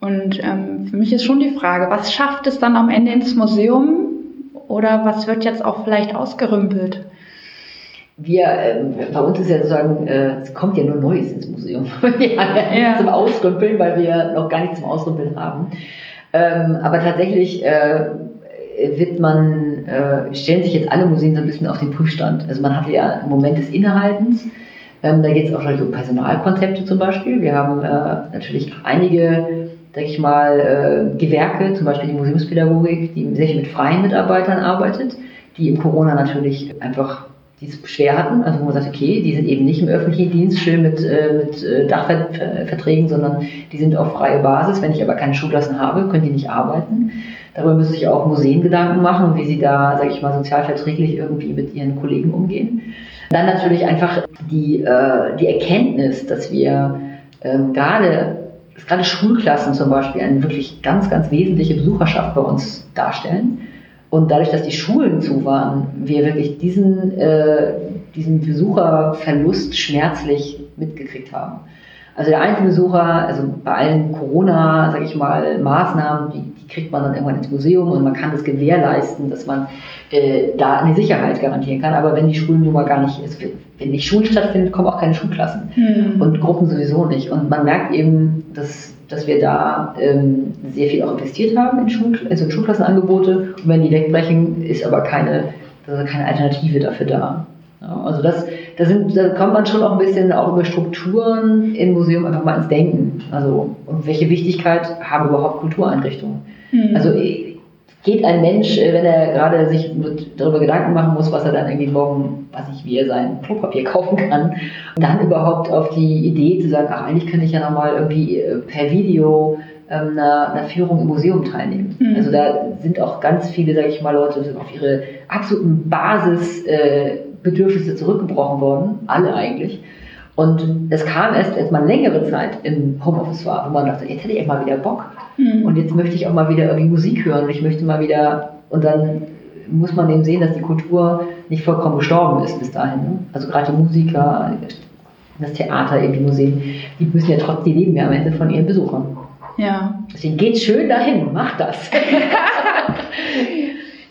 Und ähm, für mich ist schon die Frage, was schafft es dann am Ende ins Museum oder was wird jetzt auch vielleicht ausgerümpelt? Wir, ähm, bei uns ist ja sozusagen, äh, es kommt ja nur Neues ins Museum. wir haben ja Ja. zum Ausrümpeln, weil wir noch gar nichts zum Ausrümpeln haben. Ähm, aber tatsächlich äh, wird man, äh, stellen sich jetzt alle Museen so ein bisschen auf den Prüfstand. Also man hat ja einen Moment des Innehaltens. Ähm, da geht es auch schon um Personalkonzepte zum Beispiel. Wir haben äh, natürlich einige, sag ich mal, äh, Gewerke, zum Beispiel die Museumspädagogik, die sehr viel mit freien Mitarbeitern arbeitet, die im Corona natürlich einfach die es schwer hatten, also wo man sagt, okay, die sind eben nicht im öffentlichen Dienst schön mit, äh, mit äh, Dachverträgen, sondern die sind auf freie Basis. Wenn ich aber keine Schulklassen habe, können die nicht arbeiten. Darüber müssen sich auch Museen Gedanken machen, wie sie da, sage ich mal, sozialverträglich irgendwie mit ihren Kollegen umgehen. Dann natürlich einfach die, äh, die Erkenntnis, dass wir ähm, gerade gerade Schulklassen zum Beispiel eine wirklich ganz, ganz wesentliche Besucherschaft bei uns darstellen. Und dadurch, dass die Schulen zu waren, wir wirklich diesen, äh, diesen Besucherverlust schmerzlich mitgekriegt haben. Also der Einzelbesucher, also bei allen Corona, sag ich mal, Maßnahmen, die, die kriegt man dann irgendwann ins Museum und man kann das gewährleisten, dass man äh, da eine Sicherheit garantieren kann. Aber wenn die Schulen nun mal gar nicht, also wenn nicht Schulen stattfinden, kommen auch keine Schulklassen Hm. und Gruppen sowieso nicht. Und man merkt eben, dass, dass wir da ähm, sehr viel auch investiert haben in, Schul also in Schulklassenangebote. Und wenn die wegbrechen, ist aber keine, also keine Alternative dafür da. Ja, also das, da, sind, da kommt man schon auch ein bisschen auch über Strukturen im Museum einfach mal ins Denken. Also und welche Wichtigkeit haben überhaupt Kultureinrichtungen? Hm. Also geht ein Mensch, äh, wenn er gerade sich darüber Gedanken machen muss, was er dann irgendwie morgen, weiß ich, wie er sein Klopapier kaufen kann, dann überhaupt auf die Idee zu sagen, ach, eigentlich könnte ich ja nochmal irgendwie äh, per Video ähm, einer, einer Führung im Museum teilnehmen. Mhm. Also da sind auch ganz viele, sage ich mal, Leute auf ihre absoluten Basisbedürfnisse zurückgebrochen worden, alle eigentlich. Und es kam erst, als man längere Zeit im Homeoffice war, wo man dachte, jetzt hätte ich echt mal wieder Bock. Hm. Und jetzt möchte ich auch mal wieder irgendwie Musik hören und ich möchte mal wieder, und dann muss man eben sehen, dass die Kultur nicht vollkommen gestorben ist bis dahin. Ne? Also gerade die Musiker, das Theater, eben die Museen, die müssen ja trotzdem, die leben ja am Ende von ihren Besuchern. ja. Deswegen geht schön dahin, macht das.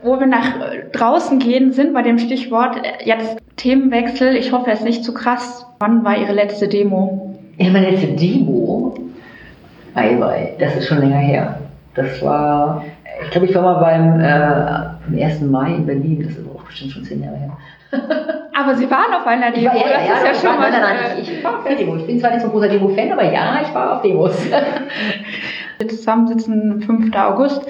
Wo wir nach draußen gehen, sind bei dem Stichwort äh, jetzt Themenwechsel. Ich hoffe, es ist nicht zu krass. Wann war Ihre letzte Demo? Ja, meine letzte Demo, ei, ei, das ist schon länger her. Das war, ich glaube, ich war mal beim äh, am 1. Mai in Berlin, das ist auch bestimmt schon zehn Jahre her. Aber Sie waren auf einer Demo. war, ja, das ja, ist ja ich schon war, mal. nein, nein, nein, ich, ich war auf der Demo. Ich bin zwar nicht so ein großer Demo-Fan, aber ja, ich war auf Demos. Wir zusammensitzen 5. August.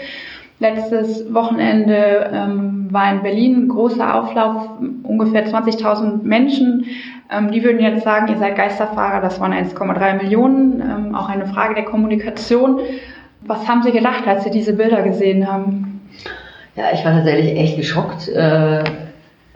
Letztes Wochenende ähm, war in Berlin ein großer Auflauf, ungefähr 20.000 Menschen. Ähm, die würden jetzt sagen, ihr seid Geisterfahrer, das waren 1,3 Millionen. Ähm, auch eine Frage der Kommunikation. Was haben Sie gedacht, als Sie diese Bilder gesehen haben? Ja, ich war tatsächlich echt geschockt äh,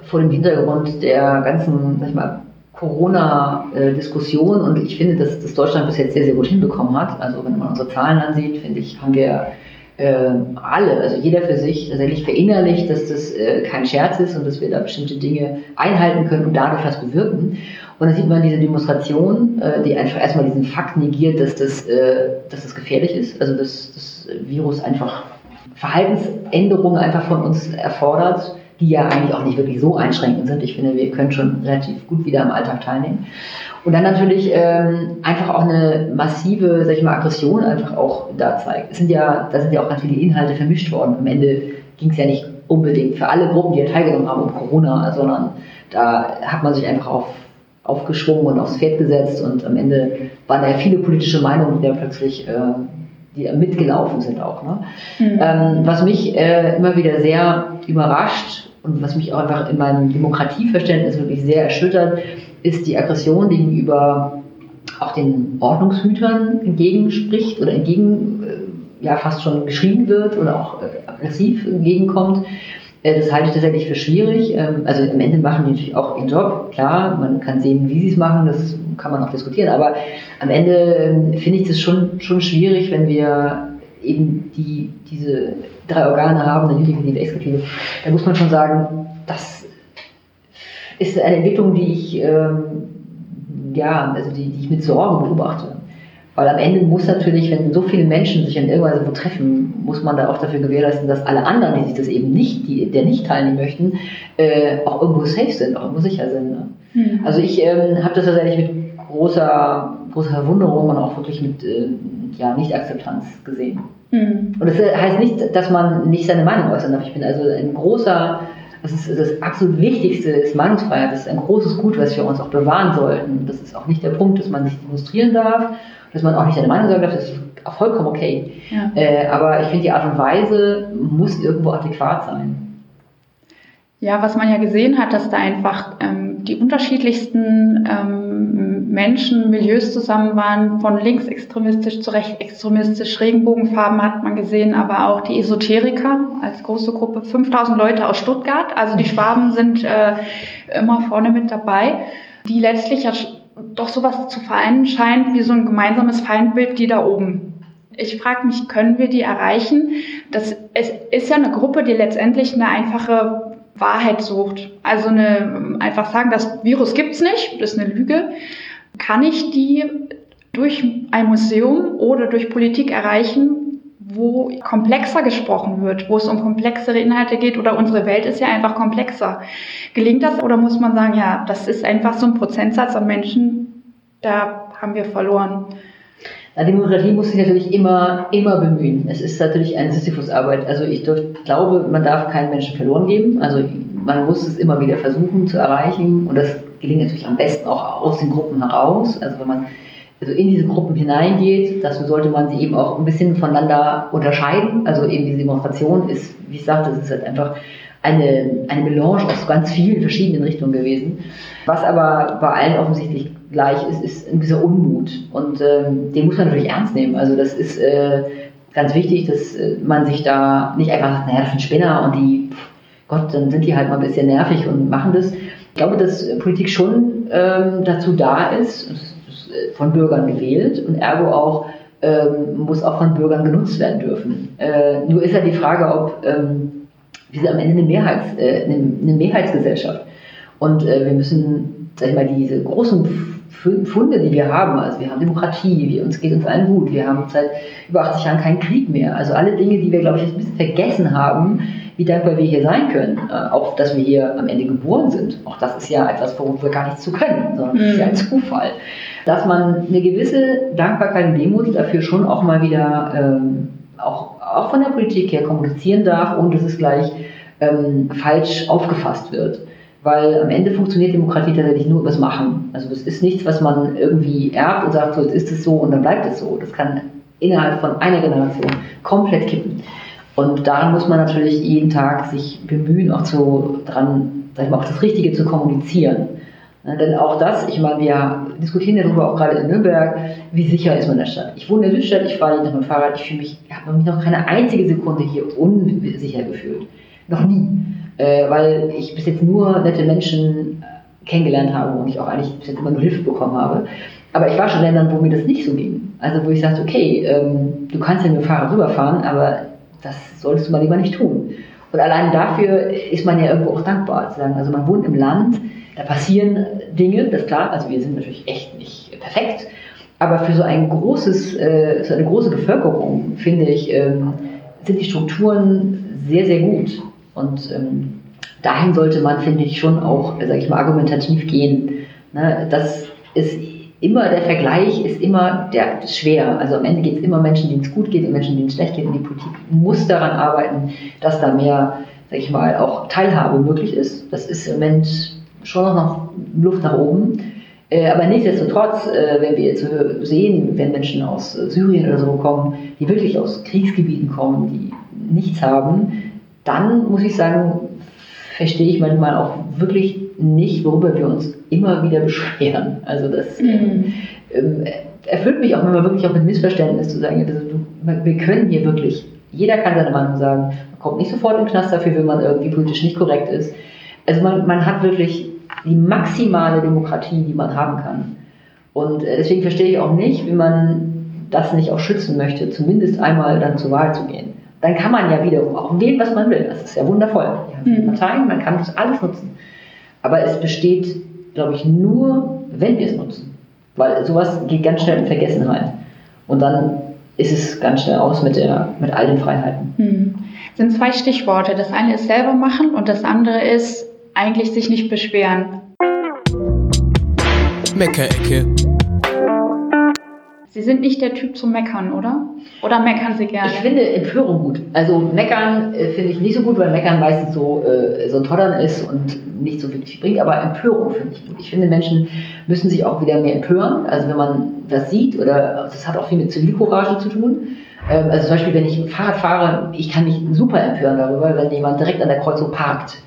vor dem Hintergrund der ganzen, sag ich mal, Corona-Diskussion und ich finde, dass das Deutschland bis jetzt sehr, sehr gut hinbekommen hat. Also wenn man unsere Zahlen ansieht, finde ich, haben wir äh, alle, also jeder für sich tatsächlich verinnerlicht, dass das äh, kein Scherz ist und dass wir da bestimmte Dinge einhalten können und dadurch was bewirken. Und dann sieht man diese Demonstration, äh, die einfach erstmal diesen Fakt negiert, dass das, äh, dass das gefährlich ist, also dass das Virus einfach Verhaltensänderungen einfach von uns erfordert, die ja eigentlich auch nicht wirklich so einschränkend sind. Ich finde, wir können schon relativ gut wieder am Alltag teilnehmen. Und dann natürlich ähm, einfach auch eine massive, sag ich mal, Aggression einfach auch da zeigt. Es sind ja, da sind ja auch ganz viele Inhalte vermischt worden. Am Ende ging es ja nicht unbedingt für alle Gruppen, die ja teilgenommen haben, um Corona, sondern da hat man sich einfach auf, aufgeschwungen und aufs Pferd gesetzt und am Ende waren da ja viele politische Meinungen, die da plötzlich äh, die mitgelaufen sind auch. Ne? Mhm. Ähm, was mich äh, immer wieder sehr überrascht und was mich auch einfach in meinem Demokratieverständnis wirklich sehr erschüttert, ist die Aggression gegenüber auch den Ordnungshütern entgegenspricht oder entgegen ja fast schon geschrieben wird oder auch aggressiv entgegenkommt. Das halte ich tatsächlich für schwierig. Ähm, also am Ende machen die natürlich auch ihren Job, klar, man kann sehen, wie sie es machen, das kann man auch diskutieren, aber am Ende ähm, finde ich das schon, schon schwierig, wenn wir eben die, diese drei Organe haben, eine Judikative, Exekutive, da muss man schon sagen, das ist eine Entwicklung, die ich, ähm, ja, also die, die ich mit Sorge beobachte. Weil am Ende muss natürlich, wenn so viele Menschen sich in irgendeiner Weise treffen, muss man da auch dafür gewährleisten, dass alle anderen, die sich das eben nicht, die der nicht teilnehmen möchten, äh, auch irgendwo safe sind, auch irgendwo sicher sind. Ne? Mhm. Also ich ähm, habe das tatsächlich mit großer, großer Verwunderung und auch wirklich mit äh, ja, Nicht-Akzeptanz gesehen. Mhm. Und das heißt nicht, dass man nicht seine Meinung äußern darf. Ich bin also ein großer, das ist das absolut Wichtigste ist Meinungsfreiheit. Das ist ein großes Gut, was wir uns auch bewahren sollten. Das ist auch nicht der Punkt, dass man sich demonstrieren darf, dass man auch nicht seine Meinung sagen darf. Das ist auch vollkommen okay. Ja. Äh, aber ich finde, die Art und Weise muss irgendwo adäquat sein. Ja, was man ja gesehen hat, dass da einfach ähm, die unterschiedlichsten ähm, Menschen, Milieus zusammen waren, von linksextremistisch zu rechtsextremistisch, Regenbogenfarben hat man gesehen, aber auch die Esoteriker als große Gruppe, 5000 Leute aus Stuttgart, also die Schwaben sind äh, immer vorne mit dabei, die letztlich ja doch sowas zu vereinen scheint wie so ein gemeinsames Feindbild, die da oben. Ich frage mich, können wir die erreichen? Das es ist ja eine Gruppe, die letztendlich eine einfache Wahrheit sucht. Also eine, einfach sagen, das Virus gibt's nicht, das ist eine Lüge. Kann ich die durch ein Museum oder durch Politik erreichen, wo komplexer gesprochen wird, wo es um komplexere Inhalte geht oder unsere Welt ist ja einfach komplexer. Gelingt das oder muss man sagen, ja, das ist einfach so ein Prozentsatz an Menschen, da haben wir verloren. Na, Demokratie muss sich natürlich immer, immer bemühen. Es ist natürlich eine Sisyphus-Arbeit. Also ich dürf, glaube, man darf keinen Menschen verloren geben. Also man muss es immer wieder versuchen zu erreichen. Und das gelingt natürlich am besten auch aus den Gruppen heraus. Also wenn man also in diese Gruppen hineingeht, dazu sollte man sie eben auch ein bisschen voneinander unterscheiden. Also eben diese Demonstration ist, wie ich sagte, es ist halt einfach eine, eine Melange aus ganz vielen verschiedenen Richtungen gewesen. Was aber bei allen offensichtlich gleich ist, ist ein gewisser Unmut. Und ähm, den muss man natürlich ernst nehmen. Also das ist äh, ganz wichtig, dass äh, man sich da nicht einfach sagt, naja, das sind Spinner und die, pff, Gott, dann sind die halt mal ein bisschen nervig und machen das. Ich glaube, dass Politik schon ähm, dazu da ist, äh, von Bürgern gewählt und ergo auch ähm, muss auch von Bürgern genutzt werden dürfen. Äh, nur ist ja die Frage, ob ähm, wir sind am Ende eine, Mehrheits, äh, eine, eine Mehrheitsgesellschaft. Und wir müssen, sag ich mal, diese großen Funde, die wir haben. Also wir haben Demokratie, wir, uns geht uns allen gut, wir haben seit über 80 Jahren keinen Krieg mehr. Also alle Dinge, die wir, glaube ich, ein bisschen vergessen haben, wie dankbar wir hier sein können. Äh, auch, dass wir hier am Ende geboren sind. Auch das ist ja etwas, worum wir gar nichts zu können, sondern das ist ja ein mhm. Zufall. Dass man eine gewisse Dankbarkeit und Demut dafür schon auch mal wieder ähm, auch, auch von der Politik her kommunizieren darf und dass es gleich ähm, falsch aufgefasst wird weil am Ende funktioniert Demokratie tatsächlich nur übers Machen. Also das ist nichts, was man irgendwie erbt und sagt, so jetzt ist es so und dann bleibt es so. Das kann innerhalb von einer Generation komplett kippen. Und daran muss man natürlich jeden Tag sich bemühen, auch zu, dran, sag ich mal, auch das Richtige zu kommunizieren. Denn auch das, ich meine, wir diskutieren ja darüber auch gerade in Nürnberg, wie sicher ist man in der Stadt. Ich wohne in der Südstadt, ich fahre nicht mit dem Fahrrad, ich fühle mich, ich habe mich noch keine einzige Sekunde hier unsicher gefühlt. Noch nie äh, weil ich bis jetzt nur nette Menschen kennengelernt habe und ich auch eigentlich bis jetzt immer nur Hilfe bekommen habe. Aber ich war schon in Ländern, wo mir das nicht so ging. Also wo ich sagte, okay, ähm, du kannst ja mit dem Fahrrad rüberfahren, aber das solltest du mal lieber nicht tun. Und allein dafür ist man ja irgendwo auch dankbar zu sagen. Also man wohnt im Land, da passieren Dinge, das ist klar, also wir sind natürlich echt nicht perfekt, aber für so ein großes, äh, so eine große Bevölkerung, finde ich, ähm, sind die Strukturen sehr, sehr gut. Und ähm, dahin sollte man, finde ich, schon auch, sage ich mal, argumentativ gehen. Ne? Das ist immer, der Vergleich ist immer der, schwer. Also am Ende geht es immer Menschen, denen es gut geht und Menschen, denen es schlecht geht. Und die Politik muss daran arbeiten, dass da mehr, sage ich mal, auch Teilhabe möglich ist. Das ist im Moment schon noch Luft nach oben. Äh, aber nichtsdestotrotz, äh, wenn wir jetzt sehen, wenn Menschen aus Syrien oder so kommen, die wirklich aus Kriegsgebieten kommen, die nichts haben, dann muss ich sagen, verstehe ich manchmal auch wirklich nicht, worüber wir uns immer wieder beschweren. Also das, mhm. ähm, erfüllt mich auch immer wirklich auch mit Missverständnis zu sagen, also, wir können hier wirklich, jeder kann seine Meinung sagen, man kommt nicht sofort in den Knast dafür, wenn man irgendwie politisch nicht korrekt ist. Also man, man hat wirklich die maximale Demokratie, die man haben kann. Und äh, deswegen verstehe ich auch nicht, wie man das nicht auch schützen möchte, zumindest einmal dann zur Wahl zu gehen. Dann kann man ja wiederum auch wählen, was man will. Das ist ja wundervoll. Wir haben viele mhm. Parteien, man kann das alles nutzen. Aber es besteht, glaube ich, nur, wenn wir es nutzen. Weil sowas geht ganz schnell in Vergessenheit. Und dann ist es ganz schnell aus mit, der, mit all den Freiheiten. Hm. Das sind zwei Stichworte. Das eine ist selber machen und das andere ist eigentlich sich nicht beschweren. Meckerecke. Sie sind nicht der Typ zum Meckern, oder? Oder meckern Sie gerne? Ich finde Empörung gut. Also Meckern äh, finde ich nicht so gut, weil Meckern meistens so, äh, so ein Toddern ist und nicht so wirklich bringt. Aber Empörung finde ich gut. Ich finde, Menschen müssen sich auch wieder mehr empören. Also wenn man das sieht, oder das hat auch viel mit Zivilcourage zu tun. Ähm, also zum Beispiel, wenn ich Fahrrad fahre, ich kann mich super empören darüber, wenn jemand direkt an der Kreuzung parkt.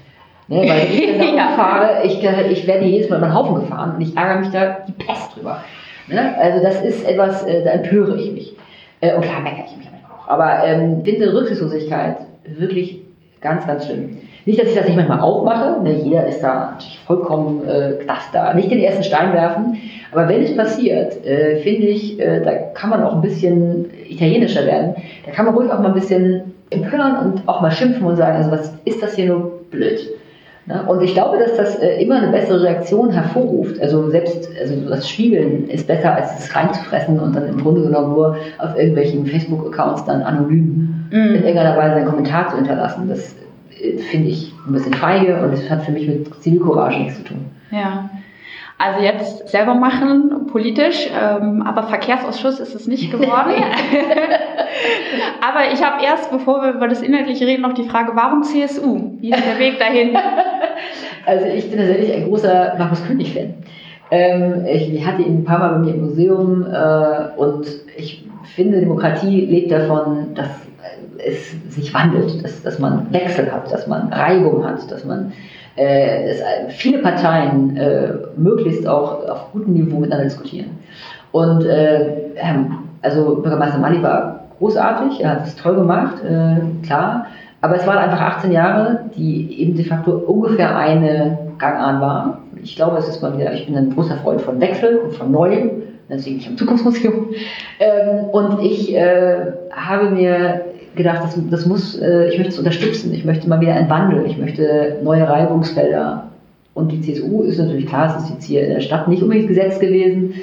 Ne, weil ich dann ja. fahre, ich, ich werde jedes Mal über den Haufen gefahren und ich ärgere mich da die Pest drüber. Ne? Also das ist etwas, äh, da empöre ich mich. Äh, und klar meckere ich mich auch. Aber ähm, finde Rücksichtslosigkeit wirklich ganz, ganz schlimm. Nicht, dass ich das nicht manchmal auch mache. Ne? Jeder ist da natürlich vollkommen äh, da. Nicht den ersten Stein werfen. Aber wenn es passiert, äh, finde ich, äh, da kann man auch ein bisschen italienischer werden. Da kann man ruhig auch mal ein bisschen empören und auch mal schimpfen und sagen, also was ist das hier nur blöd? Ne? Und ich glaube, dass das äh, immer eine bessere Reaktion hervorruft. Also selbst also das Spiegeln ist besser, als es reinzufressen und dann im Grunde genommen nur auf irgendwelchen Facebook-Accounts dann anonym mm. in irgendeiner Weise einen Kommentar zu hinterlassen. Das äh, finde ich ein bisschen feige und es hat für mich mit Zivilcourage nichts zu tun. Ja. Also jetzt selber machen, politisch, ähm, aber Verkehrsausschuss ist es nicht geworden. aber ich habe erst, bevor wir über das Inhaltliche reden, noch die Frage, warum CSU? Wie ist der Weg dahin? Also ich bin tatsächlich ein großer Markus König-Fan. Ähm, ich, ich, hatte ihn ein paar Mal bei mir im Museum äh, und ich finde, Demokratie lebt davon, dass es sich wandelt, dass, dass man Wechsel hat, dass man Reibung hat, dass man viele Parteien äh, möglichst auch auf gutem Niveau miteinander diskutieren. Und äh, also Bürgermeister Mali war großartig, er hat es toll gemacht, äh, klar, aber es waren einfach 18 Jahre, die eben de facto ungefähr eine Gangart waren. Ich glaube, es ist mal wieder, ich bin ein großer Freund von Wechsel und von Neuem, deswegen ich am Zukunftsmuseum. Ähm, und ich äh, habe mir gedacht, das, das muss, äh, ich möchte es unterstützen. Ich möchte mal wieder einen Wandel. Ich möchte neue Reibungsfelder. Und die CSU ist natürlich klar, es ist jetzt hier in der Stadt nicht unbedingt gesetzt gewesen,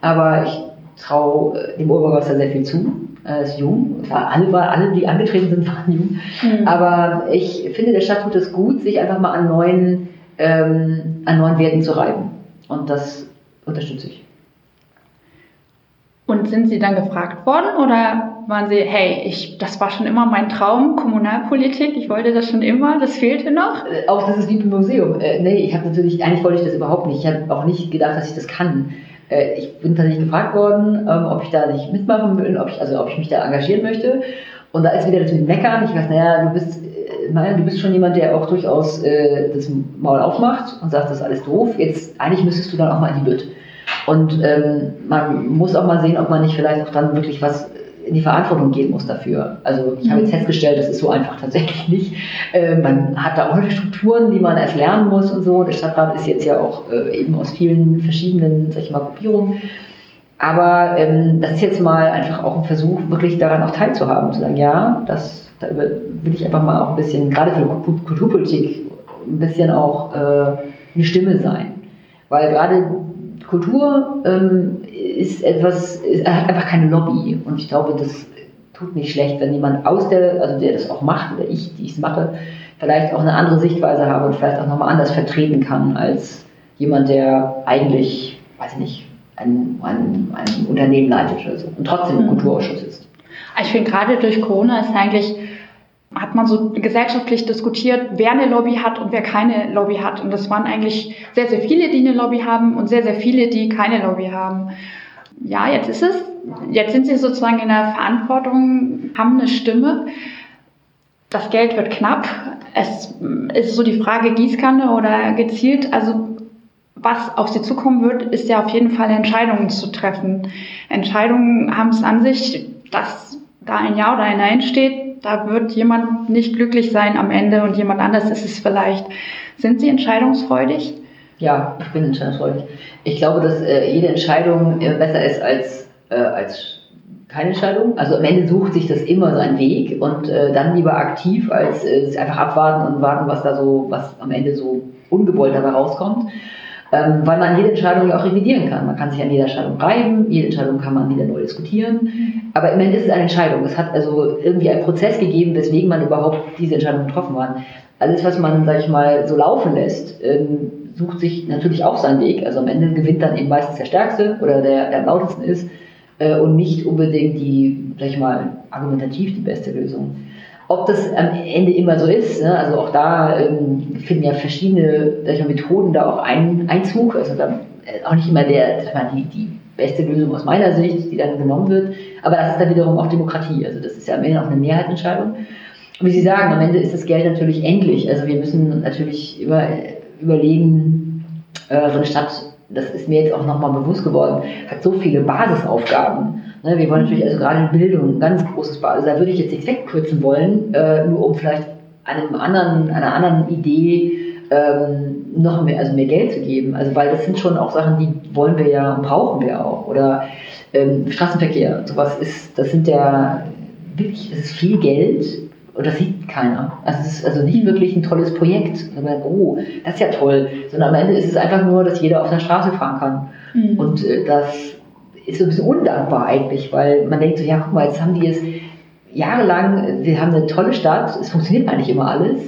aber ich traue äh, dem Oberbürgermeister sehr viel zu. Er ist jung, alle, alle, die angetreten sind, waren jung. Mhm. Aber ich finde, der Stadt tut es gut, sich einfach mal an neuen, ähm, an neuen Werten zu reiben. Und das unterstütze ich. Und sind Sie dann gefragt worden oder waren Sie, hey, ich, das war schon immer mein Traum, Kommunalpolitik, ich wollte das schon immer, das fehlte noch? Äh, auch das ist wie im Museum. Äh, nee, ich habe natürlich, eigentlich wollte ich das überhaupt nicht. Ich habe auch nicht gedacht, dass ich das kann. Äh, ich bin tatsächlich gefragt worden, ähm, ob ich da nicht mitmachen will, ob ich, also ob ich mich da engagieren möchte. Und da ist wieder das mit Meckern. Ich weiß, naja, du bist, äh, naja, du bist schon jemand, der auch durchaus äh, das Maul aufmacht und sagt, das ist alles doof. Jetzt, eigentlich müsstest du dann auch mal in die Lütt. Und ähm, man muss auch mal sehen, ob man nicht vielleicht auch dann wirklich was in die Verantwortung gehen muss dafür. Also ich habe jetzt mhm. festgestellt, das ist so einfach tatsächlich nicht. Äh, man hat da auch Strukturen, die man erst lernen muss und so. Der Stadtrat ist jetzt ja auch äh, eben aus vielen verschiedenen, sag ich mal, Gruppierungen. Aber ähm, das ist jetzt mal einfach auch ein Versuch, wirklich daran auch teilzuhaben, zu sagen, ja, das, da will ich einfach mal auch ein bisschen, gerade für Kulturpolitik, ein bisschen auch äh, eine Stimme sein. Weil gerade Kultur ähm, ist etwas, ist, hat einfach keine Lobby. Und ich glaube, das tut nicht schlecht, wenn jemand aus der, also der das auch macht oder ich, die es mache, vielleicht auch eine andere Sichtweise habe und vielleicht auch nochmal anders vertreten kann als jemand, der eigentlich, weiß ich nicht, ein, ein, ein Unternehmen leitet oder so und trotzdem im mhm. Kulturausschuss ist. Ich finde gerade durch Corona ist eigentlich hat man so gesellschaftlich diskutiert, wer eine Lobby hat und wer keine Lobby hat. Und das waren eigentlich sehr, sehr viele, die eine Lobby haben und sehr, sehr viele, die keine Lobby haben. Ja, jetzt ist es. Jetzt sind sie sozusagen in der Verantwortung, haben eine Stimme. Das Geld wird knapp. Es ist so die Frage Gießkanne oder gezielt. Also was auf sie zukommen wird, ist ja auf jeden Fall Entscheidungen zu treffen. Entscheidungen haben es an sich, dass da ein Ja oder ein Nein steht. Da wird jemand nicht glücklich sein am Ende und jemand anders ist es vielleicht. Sind Sie entscheidungsfreudig? Ja, ich bin entscheidungsfreudig. Ich glaube, dass äh, jede Entscheidung äh, besser ist als, äh, als keine Entscheidung. Also am Ende sucht sich das immer seinen Weg und äh, dann lieber aktiv, als äh, einfach abwarten und warten, was da so, was am Ende so ungewollt dabei rauskommt. Ähm, weil man jede Entscheidung ja auch revidieren kann. Man kann sich an jeder Entscheidung reiben, jede Entscheidung kann man wieder neu diskutieren. Aber im Ende ist es eine Entscheidung. Es hat also irgendwie einen Prozess gegeben, weswegen man überhaupt diese Entscheidung getroffen hat. Alles, was man, sag ich mal, so laufen lässt, ähm, sucht sich natürlich auch seinen Weg. Also am Ende gewinnt dann eben meistens der Stärkste oder der, der am lautesten ist äh, und nicht unbedingt die, sag ich mal, argumentativ die beste Lösung. Ob das am Ende immer so ist, ne? also auch da ähm, finden ja verschiedene mal, Methoden da auch ein, Einzug. Also da, äh, auch nicht immer der, mal, die, die beste Lösung aus meiner Sicht, die dann genommen wird. Aber das ist dann wiederum auch Demokratie. Also das ist ja am Ende auch eine Mehrheitsentscheidung. Und wie Sie sagen, am Ende ist das Geld natürlich endlich. Also wir müssen natürlich über, überlegen, äh, so eine Stadt, das ist mir jetzt auch nochmal bewusst geworden, hat so viele Basisaufgaben. Ne, wir wollen natürlich also gerade in Bildung ein ganz großes Basis. Da würde ich jetzt nichts wegkürzen wollen, äh, nur um vielleicht einem anderen, einer anderen Idee ähm, noch mehr, also mehr Geld zu geben. Also weil das sind schon auch Sachen, die wollen wir ja und brauchen wir auch. Oder ähm, Straßenverkehr, sowas ist, das sind ja wirklich, das ist viel Geld und das sieht keiner. Also es ist also nicht wirklich ein tolles Projekt. oh, das ist ja toll. Sondern am Ende ist es einfach nur, dass jeder auf der Straße fahren kann. Mhm. Und äh, das ist so ein bisschen undankbar eigentlich, weil man denkt so, ja, guck mal, jetzt haben die es jahrelang, wir haben eine tolle Stadt, es funktioniert eigentlich immer alles.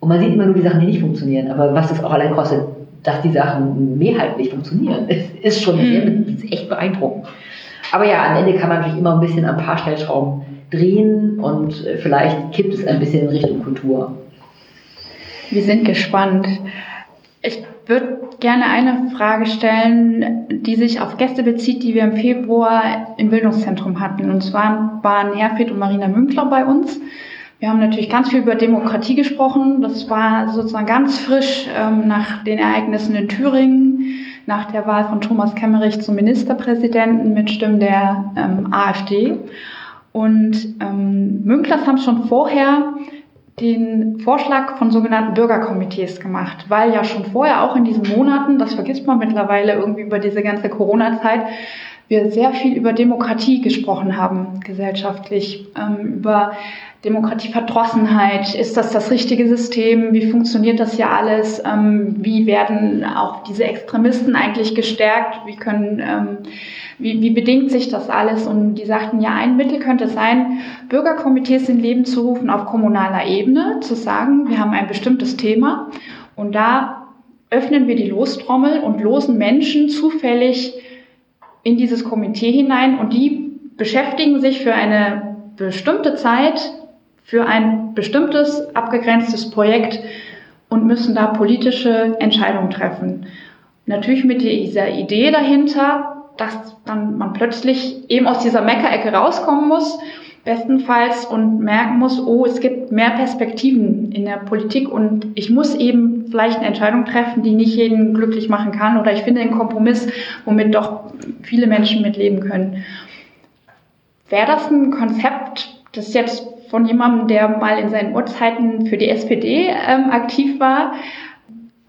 Und man sieht immer nur die Sachen, die nicht funktionieren. Aber was das auch allein kostet, dass die Sachen mehrheitlich funktionieren, ist schon sehr, mhm. ist echt beeindruckend. Aber ja, am Ende kann man natürlich immer ein bisschen ein paar Stellschrauben drehen und äh, vielleicht kippt es ein bisschen in Richtung Kultur. Wir sind gespannt. Ich würde gerne eine Frage stellen, die sich auf Gäste bezieht, die wir im Februar im Bildungszentrum hatten. Und zwar waren Herfried und Marina Münkler bei uns. Wir haben natürlich ganz viel über Demokratie gesprochen. Das war sozusagen ganz frisch ähm, nach den Ereignissen in Thüringen, nach der Wahl von Thomas Kemmerich zum Ministerpräsidenten mit Stimmen der ähm, AfD. Und ähm, Münklers haben schon vorher den Vorschlag von sogenannten Bürgerkomitees gemacht, weil ja schon vorher, auch in diesen Monaten, das vergisst man mittlerweile irgendwie über diese ganze Corona-Zeit, wir sehr viel über Demokratie gesprochen haben, gesellschaftlich, ähm, über Demokratieverdrossenheit, ist das das richtige System, wie funktioniert das hier alles, ähm, wie werden auch diese Extremisten eigentlich gestärkt, wie können, ähm, wie, wie bedingt sich das alles? Und die sagten, ja, ein Mittel könnte sein, Bürgerkomitees in Leben zu rufen auf kommunaler Ebene, zu sagen, wir haben ein bestimmtes Thema. Und da öffnen wir die Lostrommel und losen Menschen zufällig in dieses Komitee hinein. Und die beschäftigen sich für eine bestimmte Zeit für ein bestimmtes abgegrenztes Projekt und müssen da politische Entscheidungen treffen. Natürlich mit dieser Idee dahinter, dass dann man plötzlich eben aus dieser Meckerecke rauskommen muss, bestenfalls und merken muss, oh, es gibt mehr Perspektiven in der Politik und ich muss eben vielleicht eine Entscheidung treffen, die nicht jeden glücklich machen kann oder ich finde einen Kompromiss, womit doch viele Menschen mitleben können. Wäre das ein Konzept, das jetzt von jemandem, der mal in seinen Urzeiten für die SPD ähm, aktiv war.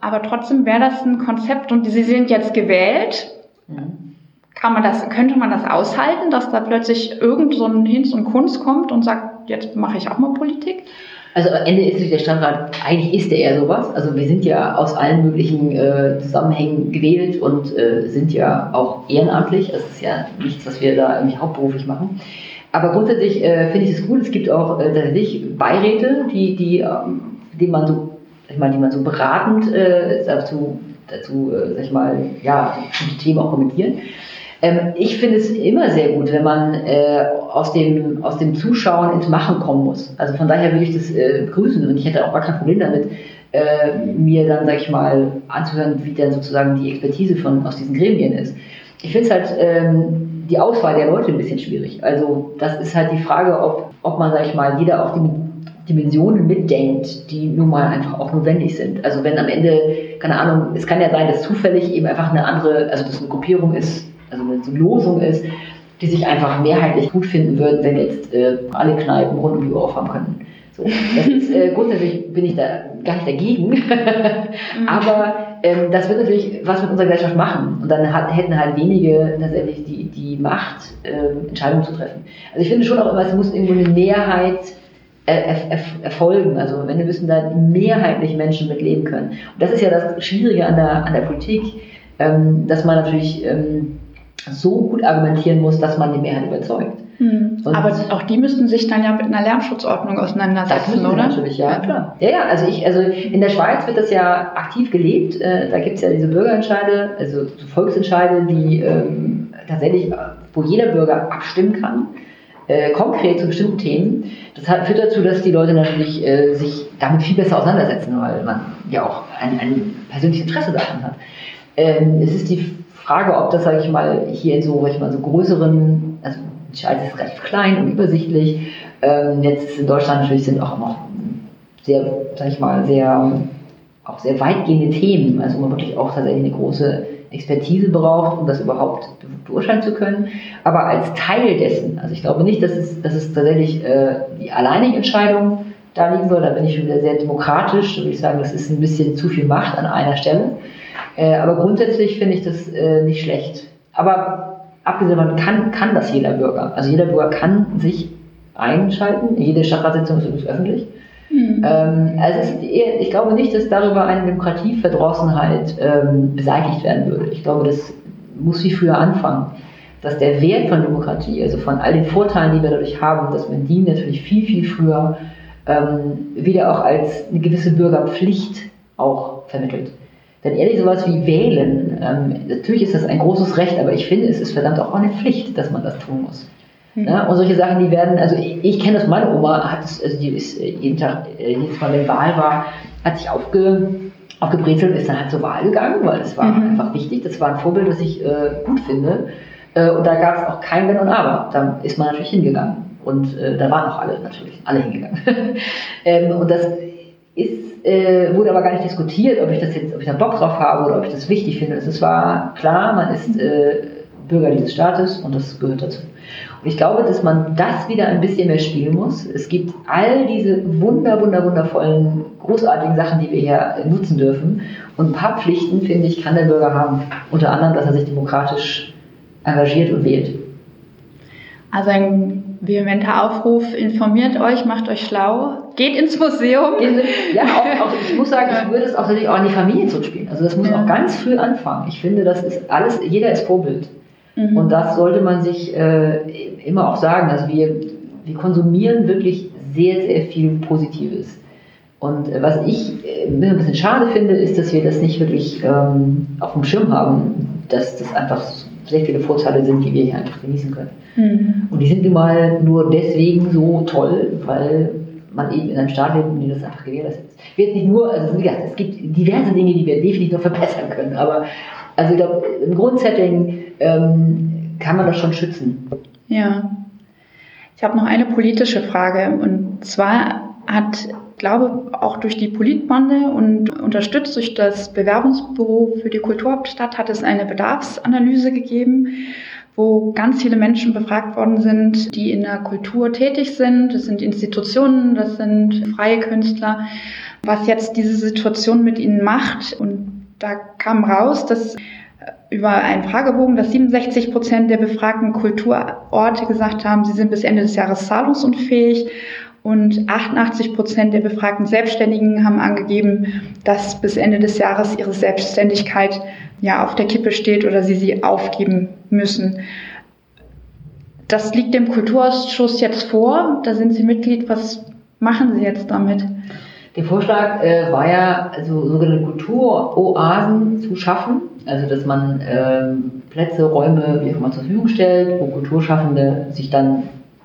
Aber trotzdem wäre das ein Konzept und Sie sind jetzt gewählt. Mhm. Kann man das, könnte man das aushalten, dass da plötzlich irgend so ein Hinz und Kunst kommt und sagt, jetzt mache ich auch mal Politik? Also am Ende ist der Stadtrat, eigentlich ist er eher sowas. Also wir sind ja aus allen möglichen äh, Zusammenhängen gewählt und äh, sind ja auch ehrenamtlich. Das ist ja nichts, was wir da irgendwie hauptberuflich machen. Aber grundsätzlich äh, finde ich es gut. Es gibt auch äh, tatsächlich Beiräte, die, die, ähm, die man so, ich meine, die man so beratend äh, dazu, dazu äh, sag ich mal, ja, bestimmte Themen auch kommentieren. Ähm, ich finde es immer sehr gut, wenn man äh, aus, dem, aus dem Zuschauen ins Machen kommen muss. Also von daher würde ich das äh, begrüßen und ich hätte auch gar kein Problem damit, äh, mir dann, sag ich mal, anzuhören, wie dann sozusagen die Expertise von, aus diesen Gremien ist. Ich finde es halt ähm, die Auswahl der Leute ein bisschen schwierig. Also das ist halt die Frage, ob, ob man, sag ich mal, jeder auch die Dimensionen mitdenkt, die nun mal einfach auch notwendig sind. Also wenn am Ende, keine Ahnung, es kann ja sein, dass zufällig eben einfach eine andere, also dass eine Gruppierung ist, also eine Losung ist, die sich einfach mehrheitlich gut finden würden, wenn jetzt äh, alle Kneipen rund um die Uhr aufhaben können. So, das ist, äh, grundsätzlich bin ich da gar nicht dagegen, mhm. aber ähm, das wird natürlich was mit unserer Gesellschaft machen und dann hat, hätten halt wenige tatsächlich die, die Macht, ähm, Entscheidungen zu treffen. Also ich finde schon auch immer, es muss irgendwo eine Mehrheit erfolgen. Also am Ende müssen da mehrheitlich Menschen mitleben können. Und das ist ja das Schwierige an der, an der Politik, ähm, dass man natürlich ähm, so gut argumentieren muss, dass man die Mehrheit überzeugt. Hm. Aber auch die müssten sich dann ja mit einer Lärmschutzordnung auseinandersetzen, das oder? Natürlich, ja, klar. Ja, ja, also ich, also in der Schweiz wird das ja aktiv gelebt. Äh, da gibt es ja diese Bürgerentscheide, also Volksentscheide, die ähm, tatsächlich, wo jeder Bürger abstimmen kann äh, konkret zu bestimmten Themen. Das hat, führt dazu, dass die Leute natürlich äh, sich damit viel besser auseinandersetzen, weil man ja auch ein, ein persönliches Interesse daran hat. Ähm, es ist die Frage, ob das, sage ich mal, hier in so, sag ich mal, so größeren, also Schweiz ist relativ klein und übersichtlich. Ähm, jetzt in Deutschland natürlich sind auch noch sehr, sag ich mal, sehr auch sehr weitgehende Themen, also man wirklich auch tatsächlich eine große Expertise braucht, um das überhaupt beurteilen zu können. Aber als Teil dessen, also ich glaube nicht, dass es, dass es tatsächlich äh, die alleinige Entscheidung da liegen soll, da bin ich schon wieder sehr demokratisch, würde ich sagen, das ist ein bisschen zu viel Macht an einer Stelle. Äh, aber grundsätzlich finde ich das äh, nicht schlecht. Aber abgesehen davon kann, kann das jeder Bürger. Also jeder Bürger kann sich einschalten. Jede Stadtratssitzung ist übrigens öffentlich. Mhm. Ähm, also eher, ich glaube nicht, dass darüber eine Demokratieverdrossenheit ähm, beseitigt werden würde. Ich glaube, das muss wie früher anfangen. Dass der Wert von Demokratie, also von all den Vorteilen, die wir dadurch haben, dass man die natürlich viel, viel früher ähm, wieder auch als eine gewisse Bürgerpflicht auch vermittelt. Denn ehrlich, sowas wie wählen, ähm, natürlich ist das ein großes Recht, aber ich finde, es ist verdammt auch eine Pflicht, dass man das tun muss. Mhm. Ja, und solche Sachen, die werden, also ich, ich kenne das, meine Oma hat es, also die ist äh, jeden Tag, äh, jedes Mal, wenn Wahl war, hat sich aufge, aufgebrezelt und ist dann halt zur Wahl gegangen, weil es war mhm. einfach wichtig. Das war ein Vorbild, das ich äh, gut finde. Äh, und da gab es auch kein Wenn und Aber. Da ist man natürlich hingegangen. Und äh, da waren auch alle natürlich, alle hingegangen. ähm, und das ist, äh, wurde aber gar nicht diskutiert, ob ich das jetzt, ob ich da Bock drauf habe oder ob ich das wichtig finde. Es war klar, man ist Bürger dieses Staates und das gehört dazu. Und ich glaube, dass man das wieder ein bisschen mehr spielen muss. Es gibt all diese wunder, wunder, wundervollen, großartigen Sachen, die wir hier nutzen dürfen. Und ein paar Pflichten, finde ich, kann der Bürger haben. Unter anderem, dass er sich demokratisch engagiert und wählt. Also ein vehementer Aufruf, informiert euch, macht euch schlau, geht ins Museum. Ja, auch, auch, ich muss sagen, ich würde es auch natürlich auch an die Familie zurückspielen. Also das muss ja. auch ganz früh anfangen. Ich finde, das ist alles, jeder ist Vorbild. Mhm. Und das sollte man sich äh, immer auch sagen. Also wir, wir konsumieren wirklich sehr, sehr viel Positives. Und äh, was ich äh, ein bisschen schade finde, ist, dass wir das nicht wirklich ähm, auf dem Schirm haben, dass das einfach sehr viele Vorteile sind, die wir hier einfach genießen können. Mhm. Und die sind nun mal nur deswegen so toll, weil man eben in einem Staat lebt, in dem das einfach gewährleistet ist. Wird nicht nur, also es gibt diverse Dinge, die wir definitiv noch verbessern können, aber also ich glaube, im Grundsetting ähm, kann man das schon schützen. Ja. Ich habe noch eine politische Frage und zwar hat, glaube auch durch die Politbande und unterstützt durch das Bewerbungsbüro für die Kulturhauptstadt hat es eine Bedarfsanalyse gegeben, wo ganz viele Menschen befragt worden sind, die in der Kultur tätig sind. Das sind Institutionen, das sind freie Künstler, was jetzt diese Situation mit ihnen macht. Und da kam raus, dass über einen Fragebogen, dass 67 Prozent der befragten Kulturorte gesagt haben, sie sind bis Ende des Jahres zahlungsunfähig und 88 Prozent der befragten Selbstständigen haben angegeben, dass bis Ende des Jahres ihre Selbstständigkeit ja auf der Kippe steht oder sie sie aufgeben müssen. Das liegt dem Kulturausschuss jetzt vor. Da sind Sie Mitglied. Was machen Sie jetzt damit? Der Vorschlag äh, war ja, also sogenannte Kulturoasen zu schaffen, also dass man ähm, Plätze, Räume, wie auch immer zur Verfügung stellt, wo Kulturschaffende sich dann,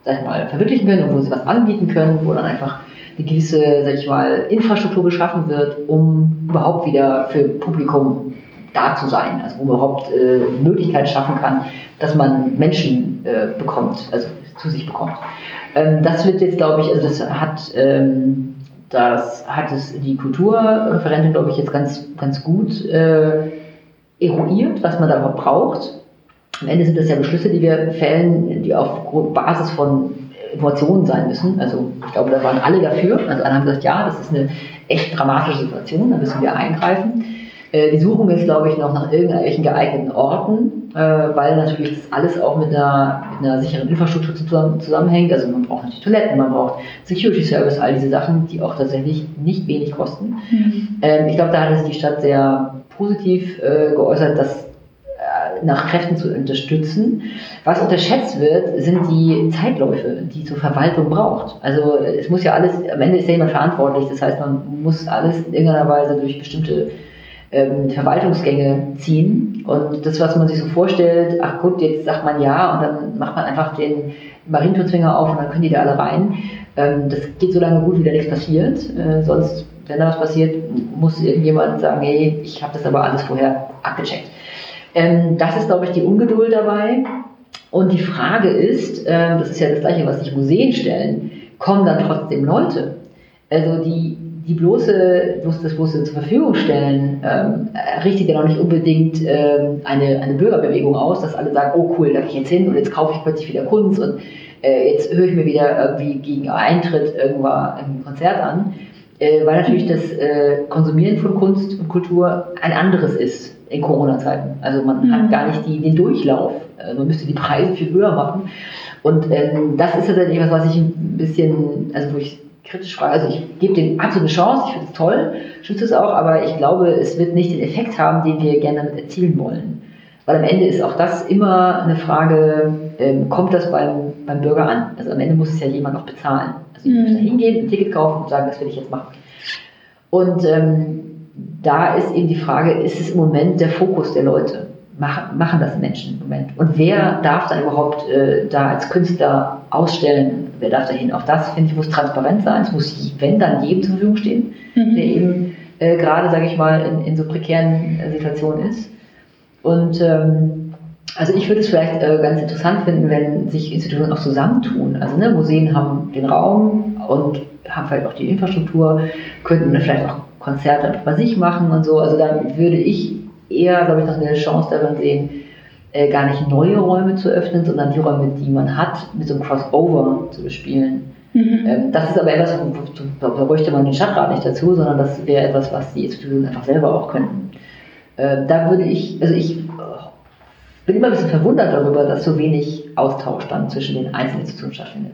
sag ich mal, verwirklichen können und wo sie was anbieten können, wo dann einfach eine gewisse, sag ich mal, Infrastruktur geschaffen wird, um überhaupt wieder für Publikum da zu sein, also wo man überhaupt äh, Möglichkeit schaffen kann, dass man Menschen äh, bekommt, also zu sich bekommt. Ähm, das wird jetzt, glaube ich, also das hat ähm, das hat es die Kulturreferentin, glaube ich, jetzt ganz, ganz gut äh, eruiert, was man da braucht. Am Ende sind das ja Beschlüsse, die wir fällen, die auf Basis von Informationen sein müssen. Also ich glaube, da waren alle dafür. Also alle haben gesagt, ja, das ist eine echt dramatische Situation, da müssen wir eingreifen. Äh, die suchen jetzt, glaube ich, noch nach irgendwelchen geeigneten Orten, äh, weil natürlich das alles auch mit einer, mit einer sicheren Infrastruktur zusammenhängt. Also man braucht natürlich Toiletten, man braucht Security Service, all diese Sachen, die auch tatsächlich nicht wenig kosten. Mhm. Ähm, ich glaube, da hat sich die Stadt sehr positiv äh, geäußert, dass nach Kräften zu unterstützen. Was unterschätzt wird, sind die Zeitläufe, die zur Verwaltung braucht. Also es muss ja alles, am Ende ist ja jemand verantwortlich, das heißt, man muss alles in irgendeiner Weise durch bestimmte ähm, Verwaltungsgänge ziehen. Und das, was man sich so vorstellt, ach gut, jetzt sagt man ja und dann macht man einfach den Marienturzwinger auf und dann können die da alle rein. Ähm, das geht so lange gut, wie da nichts passiert. Äh, sonst, wenn da was passiert, muss irgendjemand sagen, hey, ich habe das aber alles vorher abgecheckt. Ähm, das ist, glaube ich, die Ungeduld dabei. Und die Frage ist, äh, das ist ja das Gleiche, was sich Museen stellen, kommen dann trotzdem Leute? Also die die bloße, bloß das bloße zur Verfügung stellen, ähm, richtet ja noch nicht unbedingt ähm, eine, eine Bürgerbewegung aus, dass alle sagen, oh cool, da gehe ich jetzt hin und jetzt kaufe ich plötzlich wieder Kunst und äh, jetzt höre ich mir wieder irgendwie gegen Eintritt irgendwann ein Konzert an, äh, weil natürlich das äh, Konsumieren von Kunst und Kultur ein anderes ist in Corona-Zeiten. Also man mhm. hat gar nicht die, den Durchlauf, äh, man müsste die Preise viel höher machen. Und ähm, das ist tatsächlich etwas, was ich ein bisschen, also wo ich kritisch frage. Also ich gebe dem absolute Chance, ich finde es toll, schütze es auch, aber ich glaube, es wird nicht den Effekt haben, den wir gerne damit erzielen wollen. Weil am Ende ist auch das immer eine Frage, ähm, kommt das beim, beim Bürger an? Also am Ende muss es ja jemand noch bezahlen. Also ich mhm. muss da hingehen, ein Ticket kaufen und sagen, das will ich jetzt machen. Und ähm, da ist eben die Frage, ist es im Moment der Fokus der Leute? Machen, machen das Menschen im Moment? Und wer darf dann überhaupt äh, da als Künstler ausstellen, wer darf dahin? Auch das, finde ich, muss transparent sein. Es muss, wenn dann, jedem zur Verfügung stehen, mhm. der eben äh, gerade, sage ich mal, in, in so prekären äh, Situationen ist. Und ähm, also ich würde es vielleicht äh, ganz interessant finden, wenn sich Institutionen auch zusammentun. Also ne, Museen haben den Raum und haben vielleicht auch die Infrastruktur, könnten vielleicht auch Konzerte einfach bei sich machen und so. Also dann würde ich eher, glaube ich, noch eine Chance darin sehen, äh, gar nicht neue Räume zu öffnen, sondern die Räume, die man hat, mit so einem Crossover zu bespielen. Mhm. Ähm, das ist aber etwas, da bräuchte man den Stadtrat nicht dazu, sondern das wäre etwas, was die Institutionen einfach selber auch könnten. Äh, da würde ich, also ich bin immer ein bisschen verwundert darüber, dass so wenig Austausch dann zwischen den einzelnen Institutionen stattfindet.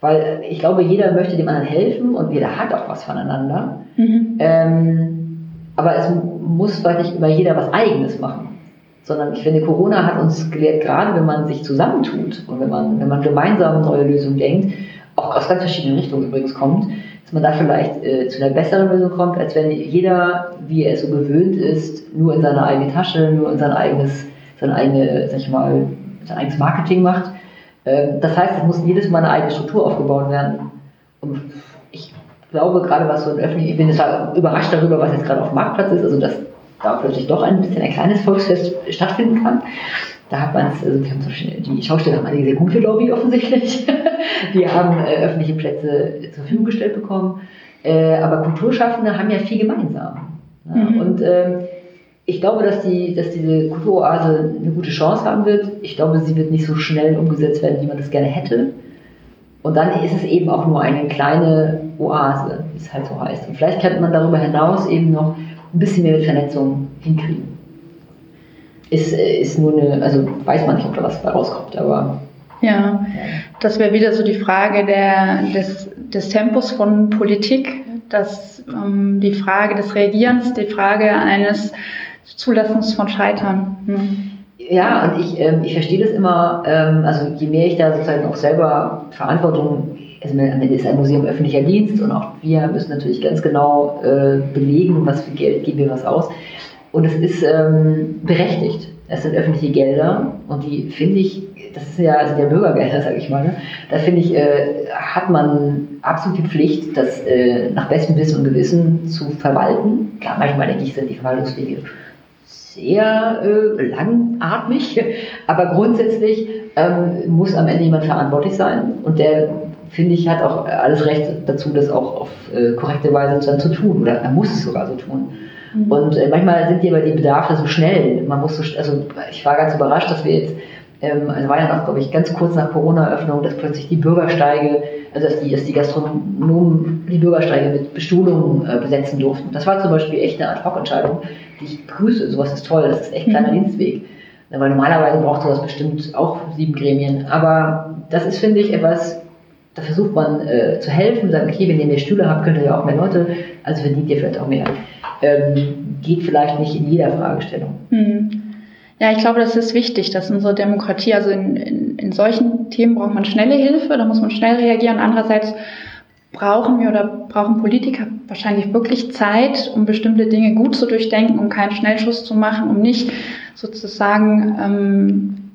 Weil äh, ich glaube, jeder möchte dem anderen helfen und jeder hat auch was voneinander. Mhm. Ähm, aber es muss vielleicht nicht immer jeder was Eigenes machen sondern ich finde, Corona hat uns gelehrt, gerade wenn man sich zusammentut und wenn man, wenn man gemeinsam neue Lösungen denkt, auch aus ganz verschiedenen Richtungen übrigens kommt, dass man da vielleicht äh, zu einer besseren Lösung kommt, als wenn jeder, wie er es so gewöhnt ist, nur in seine eigene Tasche, nur in sein eigenes, seine eigene, sag ich mal, sein eigenes Marketing macht. Ähm, das heißt, es muss jedes Mal eine eigene Struktur aufgebaut werden. Und ich glaube, gerade was so ein öffentlich, ich bin jetzt überrascht darüber, was jetzt gerade auf dem Marktplatz ist, also das da plötzlich doch ein bisschen ein kleines Volksfest stattfinden kann. Da hat man es, also die, haben die Schausteller haben eine sehr gute Lobby offensichtlich. die haben äh, öffentliche Plätze zur Verfügung gestellt bekommen. Äh, aber Kulturschaffende haben ja viel gemeinsam. Ja? Mhm. Und ähm, ich glaube, dass, die, dass diese Kulturoase eine gute Chance haben wird. Ich glaube, sie wird nicht so schnell umgesetzt werden, wie man das gerne hätte. Und dann ist es eben auch nur eine kleine Oase, wie es halt so heißt. Und vielleicht könnte man darüber hinaus eben noch ein bisschen mehr mit Vernetzung hinkriegen. Ist, äh, ist nur eine, also weiß man nicht, ob da was dabei rauskommt, aber. Ja, das wäre wieder so die Frage der, des, des Tempos von Politik, dass ähm, die Frage des Reagierens, die Frage eines Zulassens von Scheitern. Hm. Ja, und ich, ähm, ich verstehe das immer, ähm, also je mehr ich da sozusagen auch selber Verantwortung also am Ende ist ein Museum öffentlicher Dienst und auch wir müssen natürlich ganz genau äh, belegen, was für Geld geben wir was aus. Und es ist ähm, berechtigt. Es sind öffentliche Gelder und die finde ich, das ist ja also der Bürgergelder, sage ich mal. Ne? Da finde ich, äh, hat man absolut die Pflicht, das äh, nach bestem Wissen und Gewissen zu verwalten. Klar, manchmal denke ich, sind die Verwaltungswege sehr äh, langatmig, aber grundsätzlich ähm, muss am Ende jemand verantwortlich sein und der finde ich, hat auch alles Recht dazu, das auch auf äh, korrekte Weise dann zu tun. Oder er muss es sogar so tun. Mhm. Und äh, manchmal sind die aber die Bedarfe so schnell. Man muss so, also ich war ganz überrascht, dass wir jetzt Ähm, also war ja noch, glaube ich, ganz kurz nach Corona-Eröffnung, dass plötzlich die Bürgersteige, also dass die, dass die Gastronomen die Bürgersteige mit Bestuhlungen äh, besetzen durften. Das war zum Beispiel echt eine Ad-Hoc-Entscheidung, die ich begrüße. Sowas ist toll, das ist echt ein kleiner mhm. Dienstweg. Weil normalerweise braucht sowas bestimmt auch sieben Gremien. Aber das ist, finde ich, etwas, da versucht man äh, zu helfen, sagt, okay, wenn ihr mehr Stühle habt, könnt ihr ja auch mehr Leute, also verdient ihr vielleicht auch mehr. Ähm, geht vielleicht nicht in jeder Fragestellung. Hm. Ja, ich glaube, das ist wichtig, dass unsere Demokratie, also in, in, in solchen Themen braucht man schnelle Hilfe, da muss man schnell reagieren. Andererseits brauchen wir oder brauchen Politiker wahrscheinlich wirklich Zeit, um bestimmte Dinge gut zu durchdenken, um keinen Schnellschuss zu machen, um nicht sozusagen ähm,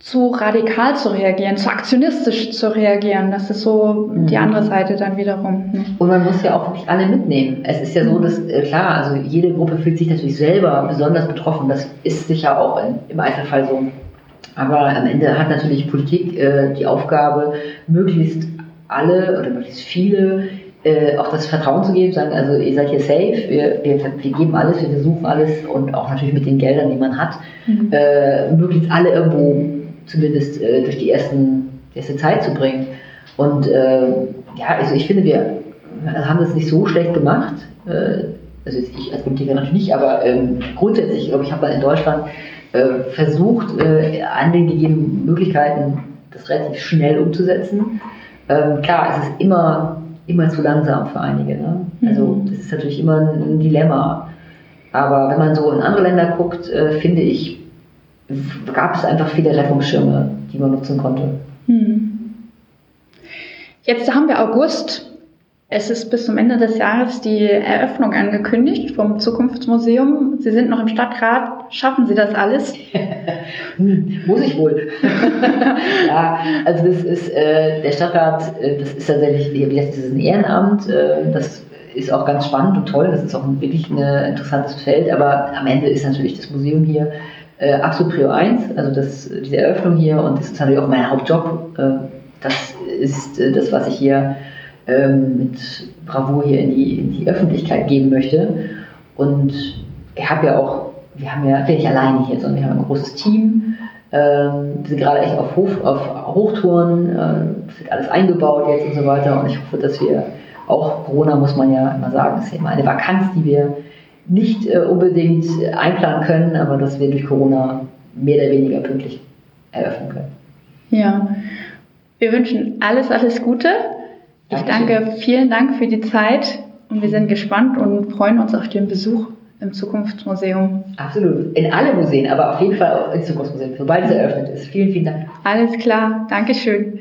zu radikal zu reagieren, zu aktionistisch zu reagieren. Das ist so die mhm. andere Seite dann wiederum. Ne? Und man muss ja auch wirklich alle mitnehmen. Es ist ja so, dass äh, klar, also jede Gruppe fühlt sich natürlich selber besonders betroffen. Das ist sicher auch im Einzelfall so. Aber am Ende hat natürlich Politik äh, die Aufgabe, möglichst alle oder möglichst viele äh, auch das Vertrauen zu geben, sagen, also ihr seid hier safe, wir, wir, wir geben alles, wir versuchen alles und auch natürlich mit den Geldern, die man hat, mhm. äh, möglichst alle irgendwo zumindest äh, durch die ersten, erste Zeit zu bringen. Und äh, ja, also ich finde, wir haben das nicht so schlecht gemacht. Äh, also ich als Politiker natürlich nicht, aber ähm, grundsätzlich, glaube ich, habe man in Deutschland äh, versucht, äh, an den gegebenen Möglichkeiten das relativ schnell umzusetzen. Ähm, klar, es ist immer, immer zu langsam für einige. Ne? Also mhm. das ist natürlich immer ein Dilemma. Aber wenn man so in andere Länder guckt, äh, finde ich, gab es einfach viele Rettungsschirme, die man nutzen konnte. Hm. Jetzt haben wir August. Es ist bis zum Ende des Jahres die Eröffnung angekündigt vom Zukunftsmuseum. Sie sind noch im Stadtrat. Schaffen Sie das alles? Muss ich wohl. ja, also das ist äh, der Stadtrat, äh, das ist tatsächlich, wie gesagt, das ist ein Ehrenamt. Äh, das ist auch ganz spannend und toll. Das ist auch wirklich ein interessantes Feld. Aber am Ende ist natürlich das Museum hier äh, absolut Prio 1, also das, diese Eröffnung hier und das ist natürlich auch mein Hauptjob. Äh, das ist äh, das, was ich hier ähm, mit Bravour hier in die, in die Öffentlichkeit geben möchte. Und ich habe ja auch, wir haben ja, bin ich alleine hier, sondern wir haben ein großes Team. Ähm, wir sind gerade echt auf, Hof, auf Hochtouren, äh, wird alles eingebaut jetzt und so weiter. Und ich hoffe, dass wir auch, Corona muss man ja immer sagen, ist ja immer eine Vakanz, die wir nicht äh, unbedingt einplanen können, aber dass wir durch Corona mehr oder weniger pünktlich eröffnen können. Ja, wir wünschen alles, alles Gute. Ich danke, vielen Dank für die Zeit und wir sind gespannt und freuen uns auf den Besuch im Zukunftsmuseum. Absolut. In alle Museen, aber auf jeden Fall auch ins Zukunftsmuseum, sobald es eröffnet ist. Vielen, vielen Dank. Alles klar. Dankeschön.